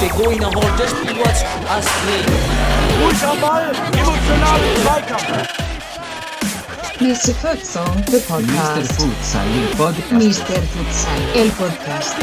Pegou ihn nochmal das Spielwort als Ruhig am Ball, emotionalen Zweikampf. Mr. Futsal, the Mr. podcast. Futsal, il podcast. Mr. Futsal, el podcast.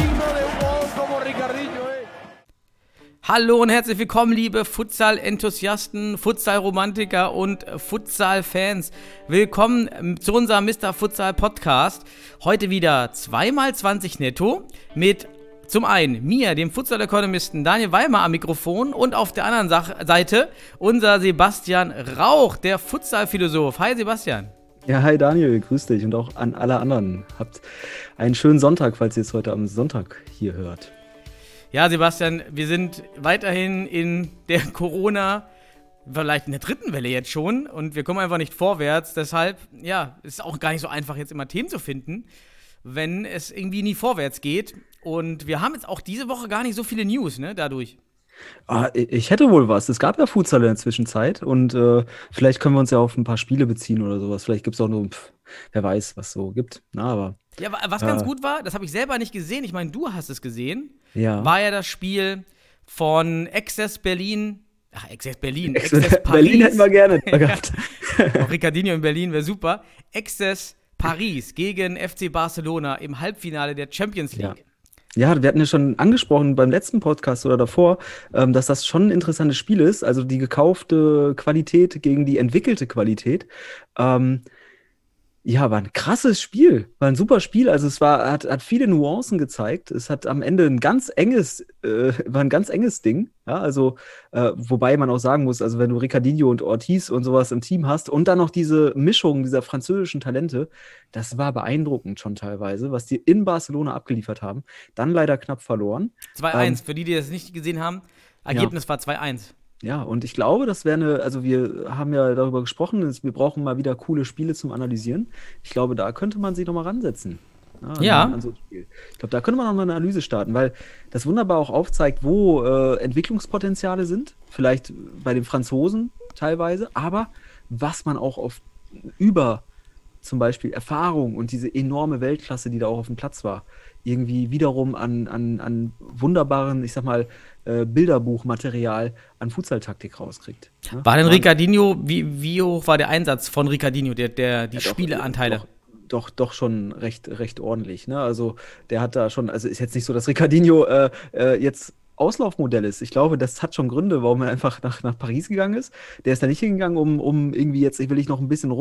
Hallo und herzlich willkommen, liebe Futsal-Enthusiasten, Futsal-Romantiker und Futsal-Fans. Willkommen ähm, zu unserem Mr. Futsal Podcast. Heute wieder 2x20 netto mit zum einen mir, dem Futsal-Ökonomisten Daniel Weimer am Mikrofon und auf der anderen Seite unser Sebastian Rauch, der Futsal-Philosoph. Hi Sebastian. Ja, hi Daniel, grüß dich und auch an alle anderen. Habt einen schönen Sonntag, falls ihr es heute am Sonntag hier hört. Ja, Sebastian, wir sind weiterhin in der Corona, vielleicht in der dritten Welle jetzt schon und wir kommen einfach nicht vorwärts. Deshalb, ja, ist auch gar nicht so einfach, jetzt immer Themen zu finden, wenn es irgendwie nie vorwärts geht. Und wir haben jetzt auch diese Woche gar nicht so viele News, ne, dadurch. Ah, ich hätte wohl was. Es gab ja Futsal in der Zwischenzeit und äh, vielleicht können wir uns ja auf ein paar Spiele beziehen oder sowas. Vielleicht gibt es auch nur, pf, wer weiß, was so gibt. Na, aber Ja, wa- was ganz Ja. gut war, das habe ich selber nicht gesehen, ich meine, du hast es gesehen, ja. war ja das Spiel von Access Berlin, ach, Access Berlin, Ex- Access Berlin hätten wir gerne gehabt. Auch Ricardinho in Berlin wäre super. Access Paris gegen FC Barcelona im Halbfinale der Champions Ja. League. Ja, wir hatten ja schon angesprochen beim letzten Podcast oder davor, ähm, dass das schon ein interessantes Spiel ist. Also die gekaufte Qualität gegen die entwickelte Qualität. Ähm, ja, war ein krasses Spiel. War ein super Spiel. Also es war, hat, hat viele Nuancen gezeigt. Es hat am Ende ein ganz enges, äh, war ein ganz enges Ding. Ja, also, äh, wobei man auch sagen muss, also wenn du Ricardinho und Ortiz und sowas im Team hast und dann noch diese Mischung dieser französischen Talente, das war beeindruckend schon teilweise, was die in Barcelona abgeliefert haben. Dann leider knapp verloren. 2-1, Ähm, für die, die das nicht gesehen haben. Ergebnis war 2-1. Ja, und ich glaube, das wäre eine, also wir haben ja darüber gesprochen, dass wir brauchen mal wieder coole Spiele zum Analysieren. Ich glaube, da könnte man sich nochmal ransetzen. an- Ja. An so ein Spiel. Ich glaube, da könnte man nochmal eine Analyse starten, weil das wunderbar auch aufzeigt, wo äh, Entwicklungspotenziale sind. Vielleicht bei den Franzosen teilweise, aber was man auch auf über zum Beispiel Erfahrung und diese enorme Weltklasse, die da auch auf dem Platz war, irgendwie wiederum an, an, an wunderbaren, ich sag mal, äh, Bilderbuchmaterial an Futsaltaktik rauskriegt. ne? War denn Ricardinho, wie, wie hoch war der Einsatz von Ricardinho, der, der, die Ja, doch, Spieleanteile? Doch, doch, doch schon recht, recht ordentlich. Ne? Also der hat da schon, also ist jetzt nicht so, dass Ricardinho äh, äh, jetzt Auslaufmodell ist. Ich glaube, das hat schon Gründe, warum er einfach nach, nach Paris gegangen ist. Der ist da nicht hingegangen, um, um irgendwie jetzt, ich will ich noch ein bisschen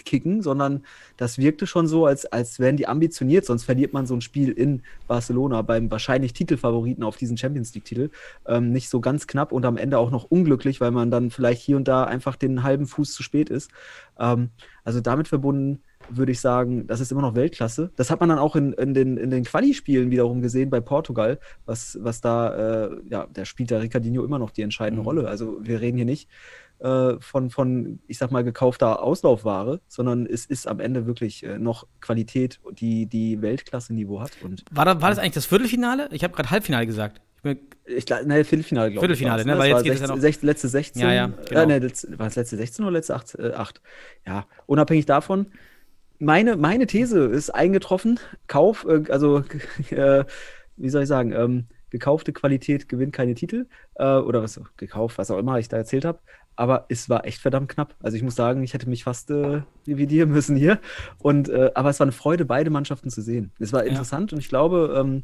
rumkicken, sondern das wirkte schon so, als, als wären die ambitioniert, sonst verliert man so ein Spiel in Barcelona beim wahrscheinlich Titelfavoriten auf diesen Champions League-Titel. Ähm, nicht so ganz knapp und am Ende auch noch unglücklich, weil man dann vielleicht hier und da einfach den halben Fuß zu spät ist. Ähm, also damit verbunden würde ich sagen, das ist immer noch Weltklasse. Das hat man dann auch in, in den, in den Quali-Spielen wiederum gesehen bei Portugal, was, was da, äh, ja, da spielt der Ricardinho immer noch die entscheidende Mhm. Rolle. Also wir reden hier nicht äh, von, von, ich sag mal, gekaufter Auslaufware, sondern es ist am Ende wirklich äh, noch Qualität, die, die Weltklasse-Niveau hat. Und War, da, war das eigentlich das Viertelfinale? Ich habe gerade Halbfinale gesagt. Ich glaube, ne, Viertelfinale, glaube ich. Viertelfinale, war's, ne? Weil Das jetzt war geht es ja 16, noch- 16, letzte 16. Ja, ja, Äh, genau. ne, letzte, war es letzte 16 oder letzte 8? Äh, 8. Ja, unabhängig davon, meine, meine These ist eingetroffen. Kauf, äh, also, äh, wie soll ich sagen, ähm, gekaufte Qualität gewinnt keine Titel. Äh, oder was, gekauft, was auch immer ich da erzählt habe. Aber es war echt verdammt knapp. Also ich muss sagen, ich hätte mich fast äh, dividieren müssen hier. Und, äh, aber es war eine Freude, beide Mannschaften zu sehen. Es war Ja. interessant und ich glaube, ähm,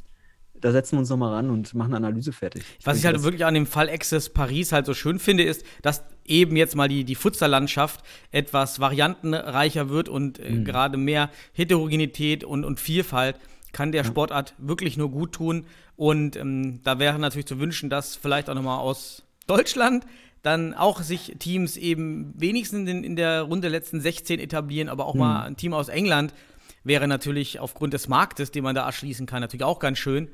da setzen wir uns nochmal ran und machen eine Analyse fertig. was ich halt wirklich an dem Fall Access Paris halt so schön finde, ist, dass eben jetzt mal die, die Futsal-Landschaft etwas variantenreicher wird und äh, gerade mehr Heterogenität und, und Vielfalt kann der Sportart wirklich nur gut tun. Und ähm, da wäre natürlich zu wünschen, dass vielleicht auch nochmal aus Deutschland dann auch sich Teams eben wenigstens in, in der Runde letzten 16 etablieren, aber auch mal ein Team aus England wäre natürlich aufgrund des Marktes, den man da erschließen kann, natürlich auch ganz schön.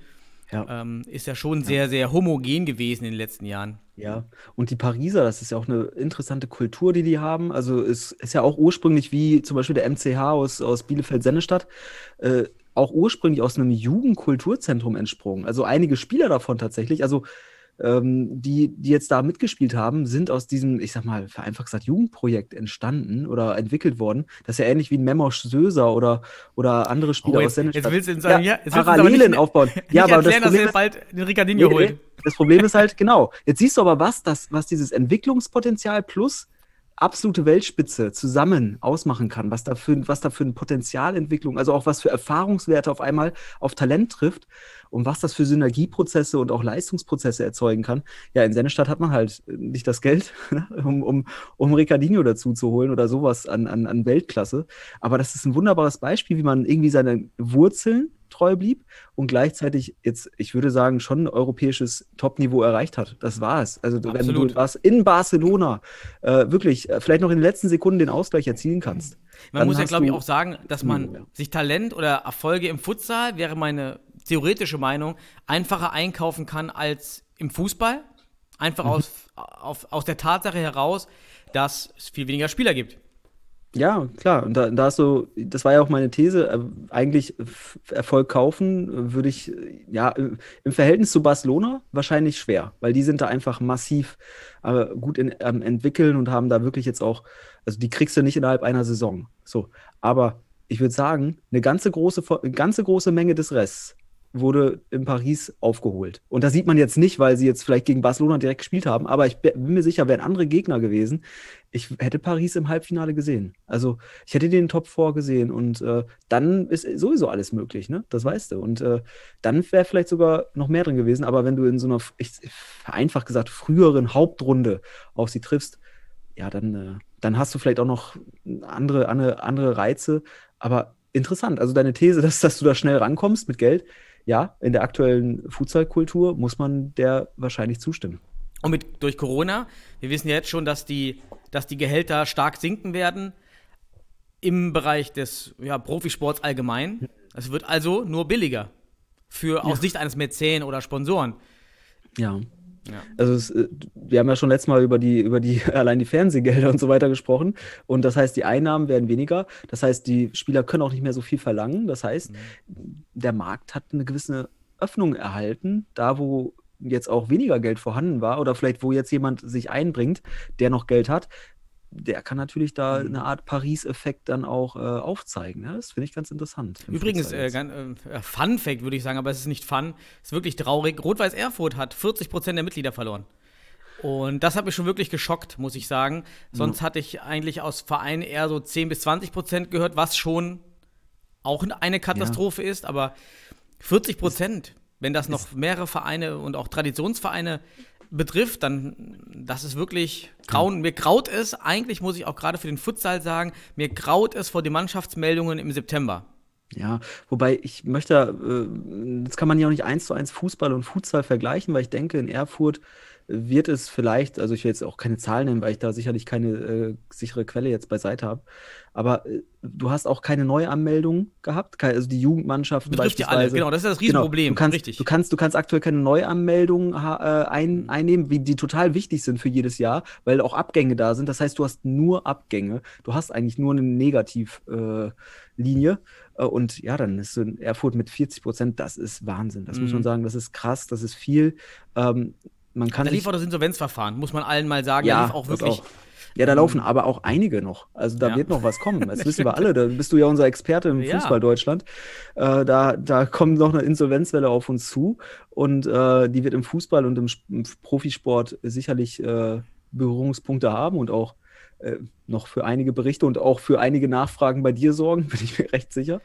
Ja. Ähm, ist ja schon sehr, sehr homogen gewesen in den letzten Jahren. Ja, und die Pariser, das ist ja auch eine interessante Kultur, die die haben. Also es ist ja auch ursprünglich wie zum Beispiel der MCH aus, aus Bielefeld-Sennestadt, äh, auch ursprünglich aus einem Jugendkulturzentrum entsprungen. Also einige Spieler davon tatsächlich. Also ähm, die, die jetzt da mitgespielt haben, sind aus diesem, ich sag mal, vereinfacht gesagt, Jugendprojekt entstanden oder entwickelt worden. Das ist ja ähnlich wie ein Memosch Söser oder, oder andere Spieler Oh, aus jetzt, Sennestadt. jetzt willst du sagen, ja, jetzt Parallelen nicht- aufbauen. Ja, aber das erklären, dass Problem er ist, bald den Ricardinho Nee, holt. nee. Das Problem ist halt, genau, jetzt siehst du aber was, das, was dieses Entwicklungspotenzial plus absolute Weltspitze zusammen ausmachen kann, was da für, was da für eine Potenzialentwicklung, also auch was für Erfahrungswerte auf einmal auf Talent trifft und was das für Synergieprozesse und auch Leistungsprozesse erzeugen kann. Ja, in Sennestadt hat man halt nicht das Geld, ne, um, um, um Ricardinho dazu zu holen oder sowas an, an, an Weltklasse. Aber das ist ein wunderbares Beispiel, wie man irgendwie seine Wurzeln treu blieb und gleichzeitig jetzt, ich würde sagen, schon ein europäisches Topniveau erreicht hat. Das war es. Also wenn Absolut. du was in Barcelona äh, wirklich äh, vielleicht noch in den letzten Sekunden den Ausgleich erzielen kannst. Man muss ja, glaube ich, auch sagen, dass man Hm, ja. sich Talent oder Erfolge im Futsal, wäre meine theoretische Meinung, einfacher einkaufen kann als im Fußball. Einfach Mhm. aus, auf, aus der Tatsache heraus, dass es viel weniger Spieler gibt. Ja, klar. Und da, da hast du, das war ja auch meine These, äh, eigentlich Erfolg kaufen äh, würde ich, äh, ja, im Verhältnis zu Barcelona wahrscheinlich schwer, weil die sind da einfach massiv äh, gut in, am entwickeln und haben da wirklich jetzt auch, also die kriegst du nicht innerhalb einer Saison. So. Aber ich würde sagen, eine ganze große, eine ganze große Menge des Rests wurde in Paris aufgeholt. Und das sieht man jetzt nicht, weil sie jetzt vielleicht gegen Barcelona direkt gespielt haben, aber ich bin mir sicher, wären andere Gegner gewesen, ich hätte Paris im Halbfinale gesehen. Also ich hätte den Top 4 gesehen und äh, dann ist sowieso alles möglich, ne? Das weißt du. Und äh, dann wäre vielleicht sogar noch mehr drin gewesen, aber wenn du in so einer, ich, einfach gesagt, früheren Hauptrunde auf sie triffst, ja, dann, äh, dann hast du vielleicht auch noch andere, andere, andere Reize. Aber interessant, also deine These, dass, dass du da schnell rankommst mit Geld, ja, in der aktuellen Fußballkultur muss man der wahrscheinlich zustimmen. Und mit, durch Corona, wir wissen ja jetzt schon, dass die, dass die Gehälter stark sinken werden im Bereich des ja, Profisports allgemein. Es wird also nur billiger. Für aus Sicht eines Mäzen oder Sponsoren. Ja. Ja. Also es, äh, wir haben ja schon letztes Mal über die, über die, allein die Fernsehgelder und so weiter gesprochen. Und das heißt, die Einnahmen werden weniger. Das heißt, die Spieler können auch nicht mehr so viel verlangen. Das heißt, der Markt hat eine gewisse Öffnung erhalten, da wo jetzt auch weniger Geld vorhanden war oder vielleicht wo jetzt jemand sich einbringt, der noch Geld hat, der kann natürlich da eine Art Paris-Effekt dann auch äh, aufzeigen. Ne? Das finde ich ganz interessant. Übrigens, äh, gan- äh, Fun Fact würde ich sagen, aber es ist nicht Fun. Es ist wirklich traurig. Rot-Weiß Erfurt hat 40% der Mitglieder verloren. Und das hat mich schon wirklich geschockt, muss ich sagen. Sonst hatte ich eigentlich aus Vereinen eher so 10 bis 20% gehört, was schon auch eine Katastrophe ist. Aber 40%, wenn das noch mehrere Vereine und auch Traditionsvereine betrifft, dann das ist wirklich grauen. Mir graut es, eigentlich muss ich auch gerade für den Futsal sagen, mir graut es vor den Mannschaftsmeldungen im September. Ja, wobei ich möchte, äh, das kann man ja auch nicht eins zu eins Fußball und Futsal vergleichen, weil ich denke, in Erfurt wird es vielleicht, also ich will jetzt auch keine Zahlen nennen, weil ich da sicherlich keine äh, sichere Quelle jetzt beiseite habe, aber äh, du hast auch keine Neuanmeldungen gehabt, keine, also die Jugendmannschaften Betrifft die alle, beispielsweise. genau, das ist das Genau, Riesenproblem, du kannst, richtig. Du kannst, du kannst aktuell keine Neuanmeldungen äh, ein, einnehmen, wie, die total wichtig sind für jedes Jahr, weil auch Abgänge da sind. Das heißt, du hast nur Abgänge. Du hast eigentlich nur eine Negativlinie. Äh. Äh, und ja, dann ist so in Erfurt mit 40 Prozent, das ist Wahnsinn. Das muss Mhm. man sagen, das ist krass, das ist viel. Ähm, man kann Da lief auch das Insolvenzverfahren, muss man allen mal sagen. ja, auch wirklich. auch. Ja, da laufen aber auch einige noch. Also da Ja. wird noch was kommen. Das wissen wir alle. Da bist du ja unser Experte im Ja. Fußball Deutschland. Äh, da, da kommt noch eine Insolvenzwelle auf uns zu. Und äh, die wird im Fußball und im, im Profisport sicherlich äh, Berührungspunkte haben und auch äh, noch für einige Berichte und auch für einige Nachfragen bei dir sorgen, bin ich mir recht sicher.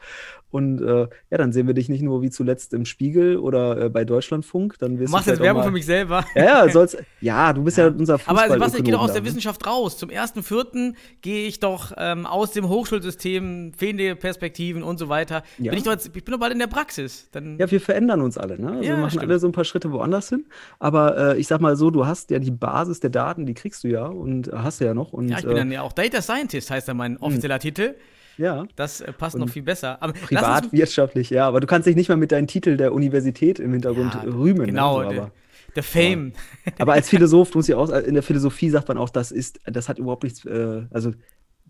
Und äh, ja, dann sehen wir dich nicht nur wie zuletzt im Spiegel oder äh, bei Deutschlandfunk. Dann wirst Du machst jetzt Werbung für mich selber. Ja, ja, soll's, ja, du bist ja, unser Aber Fußball. Sebastian, ich gehe doch aus der Wissenschaft raus. Zum 1.4. gehe ich doch ähm, aus dem Hochschulsystem, fehlende Perspektiven und so weiter. Ja. Bin ich, doch jetzt, ich bin doch bald in der Praxis. Dann, Ja, wir verändern uns alle, ne? Also Ja, wir machen stimmt. alle so ein paar Schritte woanders hin. Aber äh, ich sag mal so, du hast ja die Basis der Daten, die kriegst du ja und hast du ja noch. Und, ja, ich bin äh, dann ja auch Data Scientist, heißt ja mein offizieller Titel. ja, Das äh, passt noch viel besser. Aber privatwirtschaftlich, ja. Aber du kannst dich nicht mal mit deinem Titel der Universität im Hintergrund Ja, rühmen. Genau, ne? so, der, aber, der Fame. aber als Philosoph muss ich auch, in der Philosophie sagt man auch, das ist, das hat überhaupt nichts, äh, also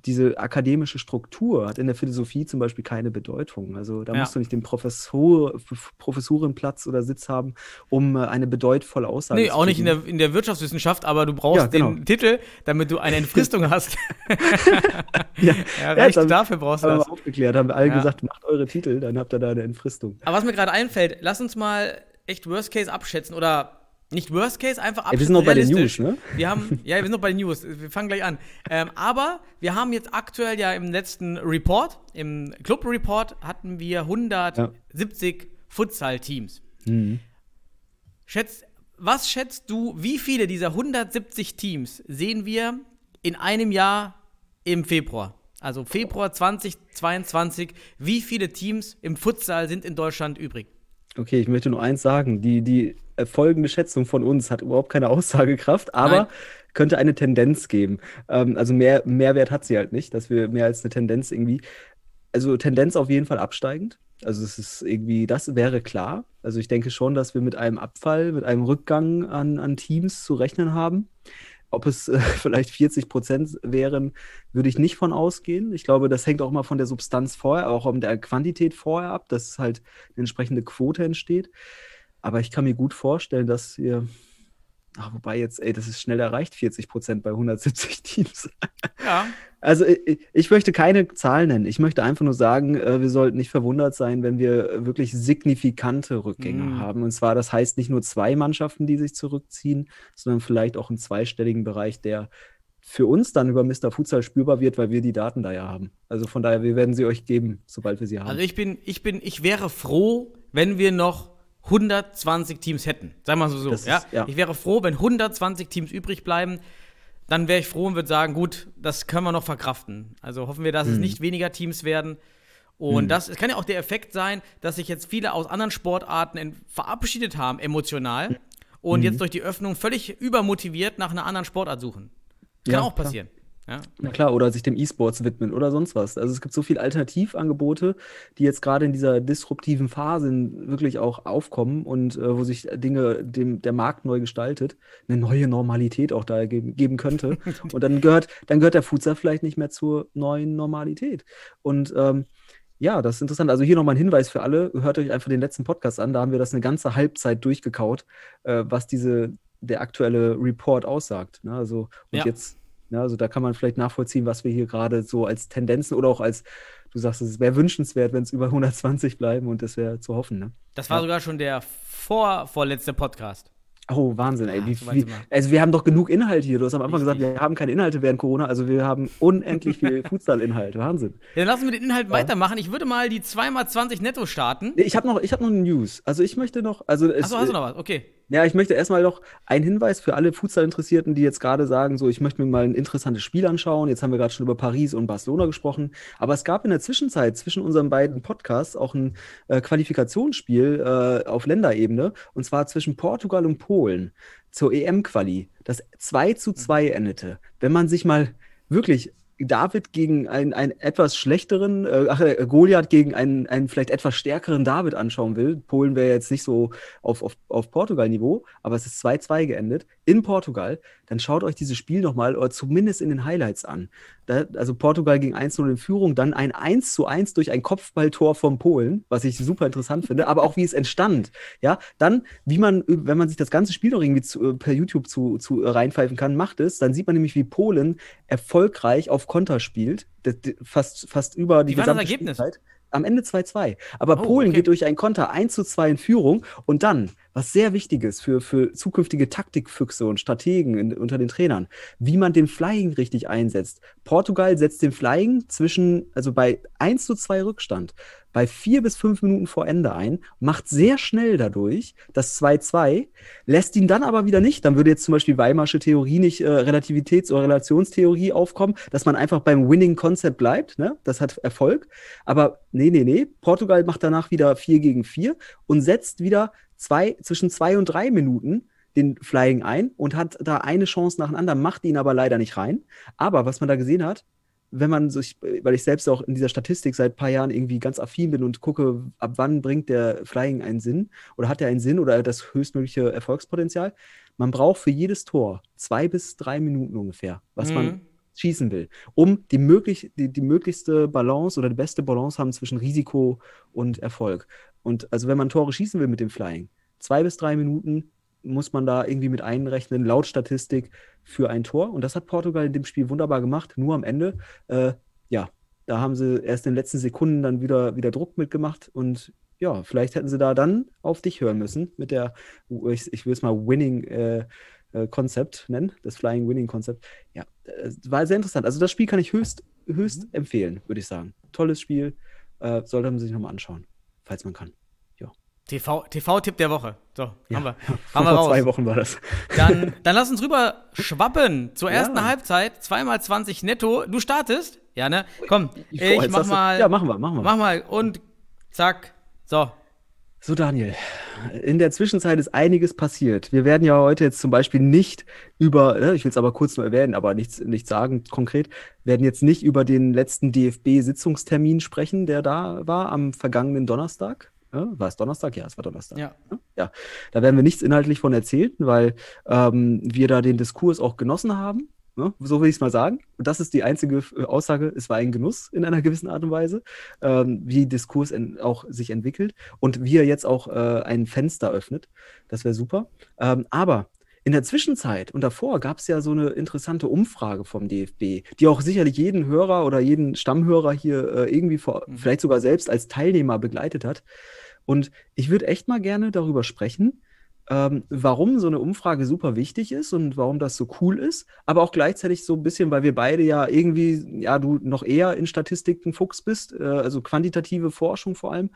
diese akademische Struktur hat in der Philosophie zum Beispiel keine Bedeutung. Also da Ja. musst du nicht den Professor, Professorenplatz oder Sitz haben, um äh, eine bedeutvolle Aussage Nee, zu auch nicht in der, in der Wirtschaftswissenschaft, aber du brauchst Ja, genau. den Titel, damit du eine Entfristung hast. Ja, Ja, Ja, reicht, dann dafür brauchst du haben wir das. aufgeklärt, haben wir alle Ja. gesagt, macht eure Titel, dann habt ihr da eine Entfristung. Aber was mir gerade einfällt, lass uns mal echt Worst Case abschätzen oder nicht Worst Case, einfach abschätzen. wir sind noch bei den. News, ne? Wir haben, ja, wir sind noch bei den News. Wir fangen gleich an. Ähm, aber wir haben jetzt aktuell ja im letzten Report, im Club Report, hatten wir 170 Futsal-Teams. Mhm. Schätz, was schätzt du, wie viele dieser 170 Teams sehen wir in einem Jahr im Februar? Also Februar 2022, wie viele Teams im Futsal sind in Deutschland übrig? Okay, ich möchte nur eins sagen. Die, die folgende Schätzung von uns hat überhaupt keine Aussagekraft, aber Nein. könnte eine Tendenz geben. Ähm, also mehr Mehrwert hat sie halt nicht, dass wir mehr als eine Tendenz irgendwie. Also Tendenz auf jeden Fall absteigend. Also es ist irgendwie, das wäre klar. Also ich denke schon, dass wir mit einem Abfall, mit einem Rückgang an, an Teams zu rechnen haben. Ob es äh, vielleicht 40 Prozent wären, würde ich nicht von ausgehen. Ich glaube, das hängt auch immer von der Substanz vorher, auch von der Quantität vorher ab, dass halt eine entsprechende Quote entsteht. Aber ich kann mir gut vorstellen, dass wir, ach, wobei jetzt, ey, das ist schnell erreicht, 40 Prozent bei 170 Teams. Ja. Also ich, ich möchte keine Zahlen nennen. Ich möchte einfach nur sagen, äh, wir sollten nicht verwundert sein, wenn wir wirklich signifikante Rückgänge Mm. haben. Und zwar, das heißt nicht nur zwei Mannschaften, die sich zurückziehen, sondern vielleicht auch im zweistelligen Bereich, der für uns dann über Mr. Futsal spürbar wird, weil wir die Daten da ja haben. Also von daher, wir werden sie euch geben, sobald wir sie haben. Also ich bin, ich bin, ich wäre froh, wenn wir noch 120 Teams hätten. Sagen wir mal so. Das ja? ist- ja. Ich wäre froh, wenn 120 Teams übrig bleiben. Dann wäre ich froh und würde sagen, gut, das können wir noch verkraften. Also hoffen wir, dass Mhm. es nicht weniger Teams werden. Und das es kann ja auch der Effekt sein, dass sich jetzt viele aus anderen Sportarten verabschiedet haben, emotional, Mhm. und jetzt durch die Öffnung völlig übermotiviert nach einer anderen Sportart suchen. Kann Ja, auch klar. Ja. Na klar, oder sich dem E-Sports widmen oder sonst was. Also es gibt so viele Alternativangebote, die jetzt gerade in dieser disruptiven Phase wirklich auch aufkommen und äh, wo sich Dinge dem der Markt neu gestaltet, eine neue Normalität auch da geben, geben könnte. Und dann gehört, dann gehört der Futsal vielleicht nicht mehr zur neuen Normalität. Und ähm, ja, das ist interessant. Also hier nochmal ein Hinweis für alle. Hört euch einfach den letzten Podcast an. Da haben wir das eine ganze Halbzeit durchgekaut, äh, was diese, der aktuelle Report aussagt. Ne? Also, und Ja. jetzt, ne, also da kann man vielleicht nachvollziehen, was wir hier gerade so als Tendenzen oder auch als, du sagst, es wäre wünschenswert, wenn es über 120 bleiben und das wäre zu hoffen. Ne? Das war Ja. sogar schon der vor, vorletzte Podcast. Oh, Wahnsinn, ey. Ah, Wie, weit wie, also wir haben doch genug Inhalt hier. Du hast am Anfang Richtig. gesagt, wir haben keine Inhalte während Corona, also wir haben unendlich viel Futsal-Inhalt. Wahnsinn. Ja, dann lassen wir den Inhalt weitermachen. Ich würde mal die 2x20 netto starten. Ich habe noch, ich hab noch eine News. Also ich möchte noch, also es, Achso, hast du noch was? Okay. Ja, ich möchte erstmal noch einen Hinweis für alle Futsal-Interessierten, die jetzt gerade sagen, so, ich möchte mir mal ein interessantes Spiel anschauen. Jetzt haben wir gerade schon über Paris und Barcelona gesprochen. Aber es gab in der Zwischenzeit zwischen unseren beiden Podcasts auch ein äh, Qualifikationsspiel äh, auf Länderebene. Und zwar zwischen Portugal und Polen zur EM-Quali, das 2 zu 2 endete. Wenn man sich mal wirklich David gegen einen, einen etwas schlechteren, äh, ach, äh, Goliath gegen einen, einen vielleicht etwas stärkeren David anschauen will. Polen wäre jetzt nicht so auf, auf, auf Portugal-Niveau, aber es ist 2-2 geendet in Portugal. Dann schaut euch dieses Spiel nochmal oder zumindest in den Highlights an. Da, also Portugal ging 1-0 in Führung, dann ein 1 zu 1 durch ein Kopfballtor vom Polen, was ich super interessant finde, aber auch wie es entstand. Ja, dann, wie man, wenn man sich das ganze Spiel noch irgendwie zu, per YouTube zu, zu äh, reinpfeifen kann, macht es, dann sieht man nämlich, wie Polen erfolgreich auf Konter spielt, fast, fast über die Wie war das gesamte Ergebnis? Spielzeit. Am Ende 2-2. Aber Oh, Polen okay. geht durch ein Konter 1 zu 2 in Führung und dann, was sehr wichtig ist für, für zukünftige Taktikfüchse und Strategen in, unter den Trainern, wie man den Flying richtig einsetzt. Portugal setzt den Flying zwischen, also bei 1 zu 2 Rückstand, bei vier bis fünf Minuten vor Ende ein, macht sehr schnell dadurch das 2-2, lässt ihn dann aber wieder nicht. Dann würde jetzt zum Beispiel Weimarsche Theorie nicht äh, Relativitäts- oder Relationstheorie aufkommen, dass man einfach beim Winning Concept bleibt. Ne? Das hat Erfolg. Aber nee, nee, nee. Portugal macht danach wieder 4 gegen 4 und setzt wieder zwei, zwischen zwei und drei Minuten den Flying ein und hat da eine Chance nach der anderen, macht ihn aber leider nicht rein. Aber was man da gesehen hat, wenn man sich, weil ich selbst auch in dieser Statistik seit ein paar Jahren irgendwie ganz affin bin und gucke, ab wann bringt der Flying einen Sinn oder hat er einen Sinn oder das höchstmögliche Erfolgspotenzial, man braucht für jedes Tor zwei bis drei Minuten ungefähr, was man Mhm. schießen will, um die, möglich, die, die möglichste Balance oder die beste Balance haben zwischen Risiko und Erfolg. Und also wenn man Tore schießen will mit dem Flying, zwei bis drei Minuten muss man da irgendwie mit einrechnen, laut Statistik für ein Tor. Und das hat Portugal in dem Spiel wunderbar gemacht. Nur am Ende, äh, ja, da haben sie erst in den letzten Sekunden dann wieder, wieder Druck mitgemacht. Und ja, vielleicht hätten sie da dann auf dich hören müssen mit der, ich, ich will es mal Winning äh, äh, Konzept nennen, das Flying Winning Konzept. Ja, es war sehr interessant. Also das Spiel kann ich höchst, höchst Mhm. empfehlen, würde ich sagen. Tolles Spiel. Äh, sollte man sich nochmal anschauen, falls man kann. TV TV-Tipp der Woche. So, haben wir. Haben Vor wir raus. zwei Wochen war das. Dann, dann lass uns rüber schwappen zur ersten Ja. Halbzeit. Zweimal 20 netto. Du startest? Ja, ne? Komm, Ich- ich, oh, jetzt mach mal. Ja, machen wir, machen wir. Mach mal und zack. So. So, Daniel, in der Zwischenzeit ist einiges passiert. Wir werden ja heute jetzt zum Beispiel nicht über, äh, ich will es aber kurz nur erwähnen, aber nichts, nichts sagen konkret, werden jetzt nicht über den letzten DFB-Sitzungstermin sprechen, der da war am vergangenen Donnerstag. Ja, war es Donnerstag? Ja, es war Donnerstag. Ja. Ja, da werden wir nichts inhaltlich von erzählen, weil ähm, wir da den Diskurs auch genossen haben. Ne? So will ich es mal sagen. Und das ist die einzige äh, Aussage. Es war ein Genuss in einer gewissen Art und Weise, ähm, wie Diskurs auch sich entwickelt und wie er jetzt auch äh, ein Fenster öffnet. Das wäre super. Ähm, aber in der Zwischenzeit und davor gab es ja so eine interessante Umfrage vom DFB, die auch sicherlich jeden Hörer oder jeden Stammhörer hier äh, irgendwie vor, Mhm. vielleicht sogar selbst als Teilnehmer begleitet hat. Und ich würde echt mal gerne darüber sprechen, ähm, warum so eine Umfrage super wichtig ist und warum das so cool ist, aber auch gleichzeitig so ein bisschen, weil wir beide ja irgendwie, ja, du noch eher in Statistiken Fuchs bist, äh, also quantitative Forschung vor allem,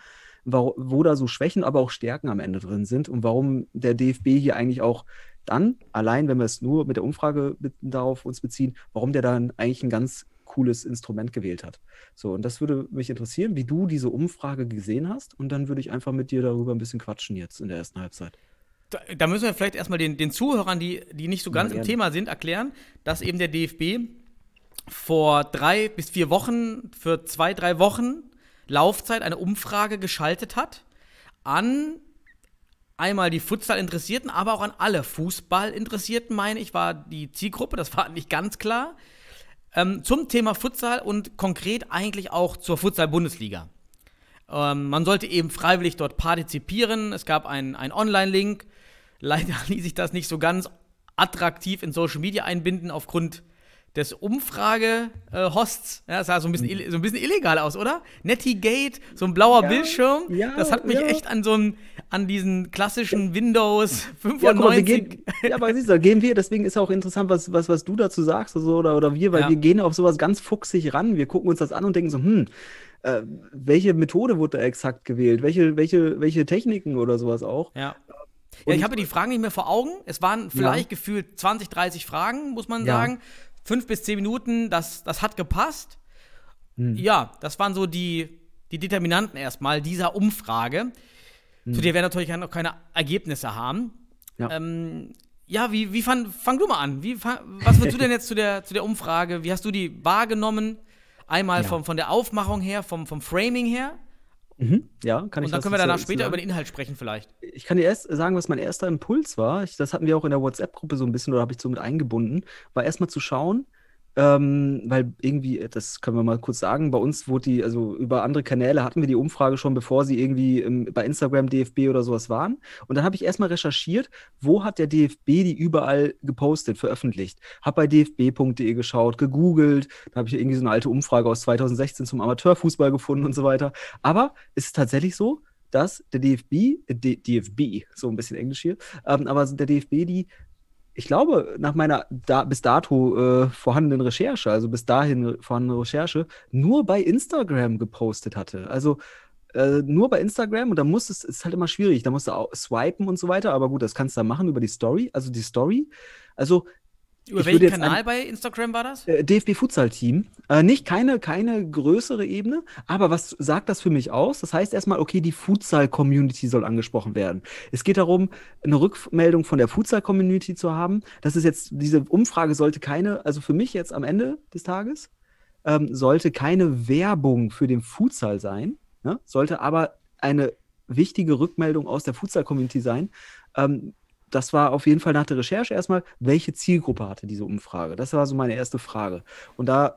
wo, wo da so Schwächen, aber auch Stärken am Ende drin sind und warum der DFB hier eigentlich auch dann, allein wenn wir es nur mit der Umfrage darauf uns beziehen, warum der dann eigentlich ein ganz cooles Instrument gewählt hat. So, und das würde mich interessieren, wie du diese Umfrage gesehen hast und dann würde ich einfach mit dir darüber ein bisschen quatschen jetzt in der ersten Halbzeit. Da, da müssen wir vielleicht erstmal den, den Zuhörern, die, die nicht so Ja, ganz im gerne. Thema sind, erklären, dass eben der DFB vor drei bis vier Wochen, für zwei, drei Wochen Laufzeit eine Umfrage geschaltet hat an einmal die Futsal-Interessierten, aber auch an alle Fußball-Interessierten, meine ich, war die Zielgruppe, das war nicht ganz klar, ähm, zum Thema Futsal und konkret eigentlich auch zur Futsal-Bundesliga. Ähm, man sollte eben freiwillig dort partizipieren. Es gab einen einen Online-Link. Leider ließ sich das nicht so ganz attraktiv in Social Media einbinden aufgrund des Umfrage-Hosts. ja, das sah so ein, bisschen, so ein bisschen illegal aus, oder? Nettygate, so ein blauer Ja, Bildschirm. ja, das hat mich echt an so einen, an diesen klassischen Windows Ja, guck mal, wir 95. gehen, ja, aber siehst du, gehen wir, deswegen ist auch interessant, was, was, was du dazu sagst oder, so, oder, oder wir, weil wir gehen auf sowas ganz fuchsig ran. Wir gucken uns das an und denken so, hm, äh, welche Methode wurde da exakt gewählt? Welche, welche, welche Techniken oder sowas auch? Ja. Ja, ich habe die Fragen nicht mehr vor Augen. Es waren vielleicht gefühlt 20, 30 Fragen, muss man Ja. sagen. Fünf bis zehn Minuten, das, das hat gepasst. Hm. Ja, das waren so die, die Determinanten erstmal dieser Umfrage, zu der wir natürlich noch keine Ergebnisse haben. Hm. Ja. Ähm, ja, wie, wie fang, fang du mal an. Wie, was würdest du denn jetzt zu der, zu der Umfrage? Wie hast du die wahrgenommen? Einmal Ja. vom, von der Aufmachung her, vom, vom Framing her. Mhm. Ja, kann ich Und dann können wir danach später sagen? über den Inhalt sprechen, vielleicht. Ich kann dir erst sagen, was mein erster Impuls war. Ich, das hatten wir auch in der WhatsApp-Gruppe so ein bisschen oder habe ich so mit eingebunden. War erstmal zu schauen, ähm, weil irgendwie, das können wir mal kurz sagen, bei uns wurde die, also über andere Kanäle hatten wir die Umfrage schon, bevor sie irgendwie ähm, bei Instagram, DFB oder sowas waren. Und dann habe ich erstmal recherchiert, wo hat der DFB die überall gepostet, veröffentlicht. Habe bei dfb.de geschaut, gegoogelt, da habe ich irgendwie so eine alte Umfrage aus 2016 zum Amateurfußball gefunden und so weiter. Aber es ist tatsächlich so, dass der DFB, äh, DFB, so ein bisschen Englisch hier, ähm, aber der DFB die, ich glaube, nach meiner da, bis dato äh, vorhandenen Recherche, also bis dahin vorhandene Recherche, nur bei Instagram gepostet hatte. Also äh, nur bei Instagram und da muss es, ist halt immer schwierig, da musst du auch swipen und so weiter, aber gut, das kannst du dann machen über die Story, also die Story. Also Über welchen Kanal ein- bei Instagram war das? äh, DFB Futsal Team. Äh, nicht keine, keine größere Ebene, aber was sagt das für mich aus? Das heißt erstmal, okay, die Futsal-Community soll angesprochen werden. Es geht darum, eine Rückmeldung von der Futsal-Community zu haben. Das ist jetzt, diese Umfrage sollte keine, also für mich jetzt am Ende des Tages, ähm, sollte keine Werbung für den Futsal sein, ne? sollte aber eine wichtige Rückmeldung aus der Futsal-Community sein. Ähm, das war auf jeden Fall nach der Recherche erstmal, welche Zielgruppe hatte diese Umfrage? Das war so meine erste Frage. Und da,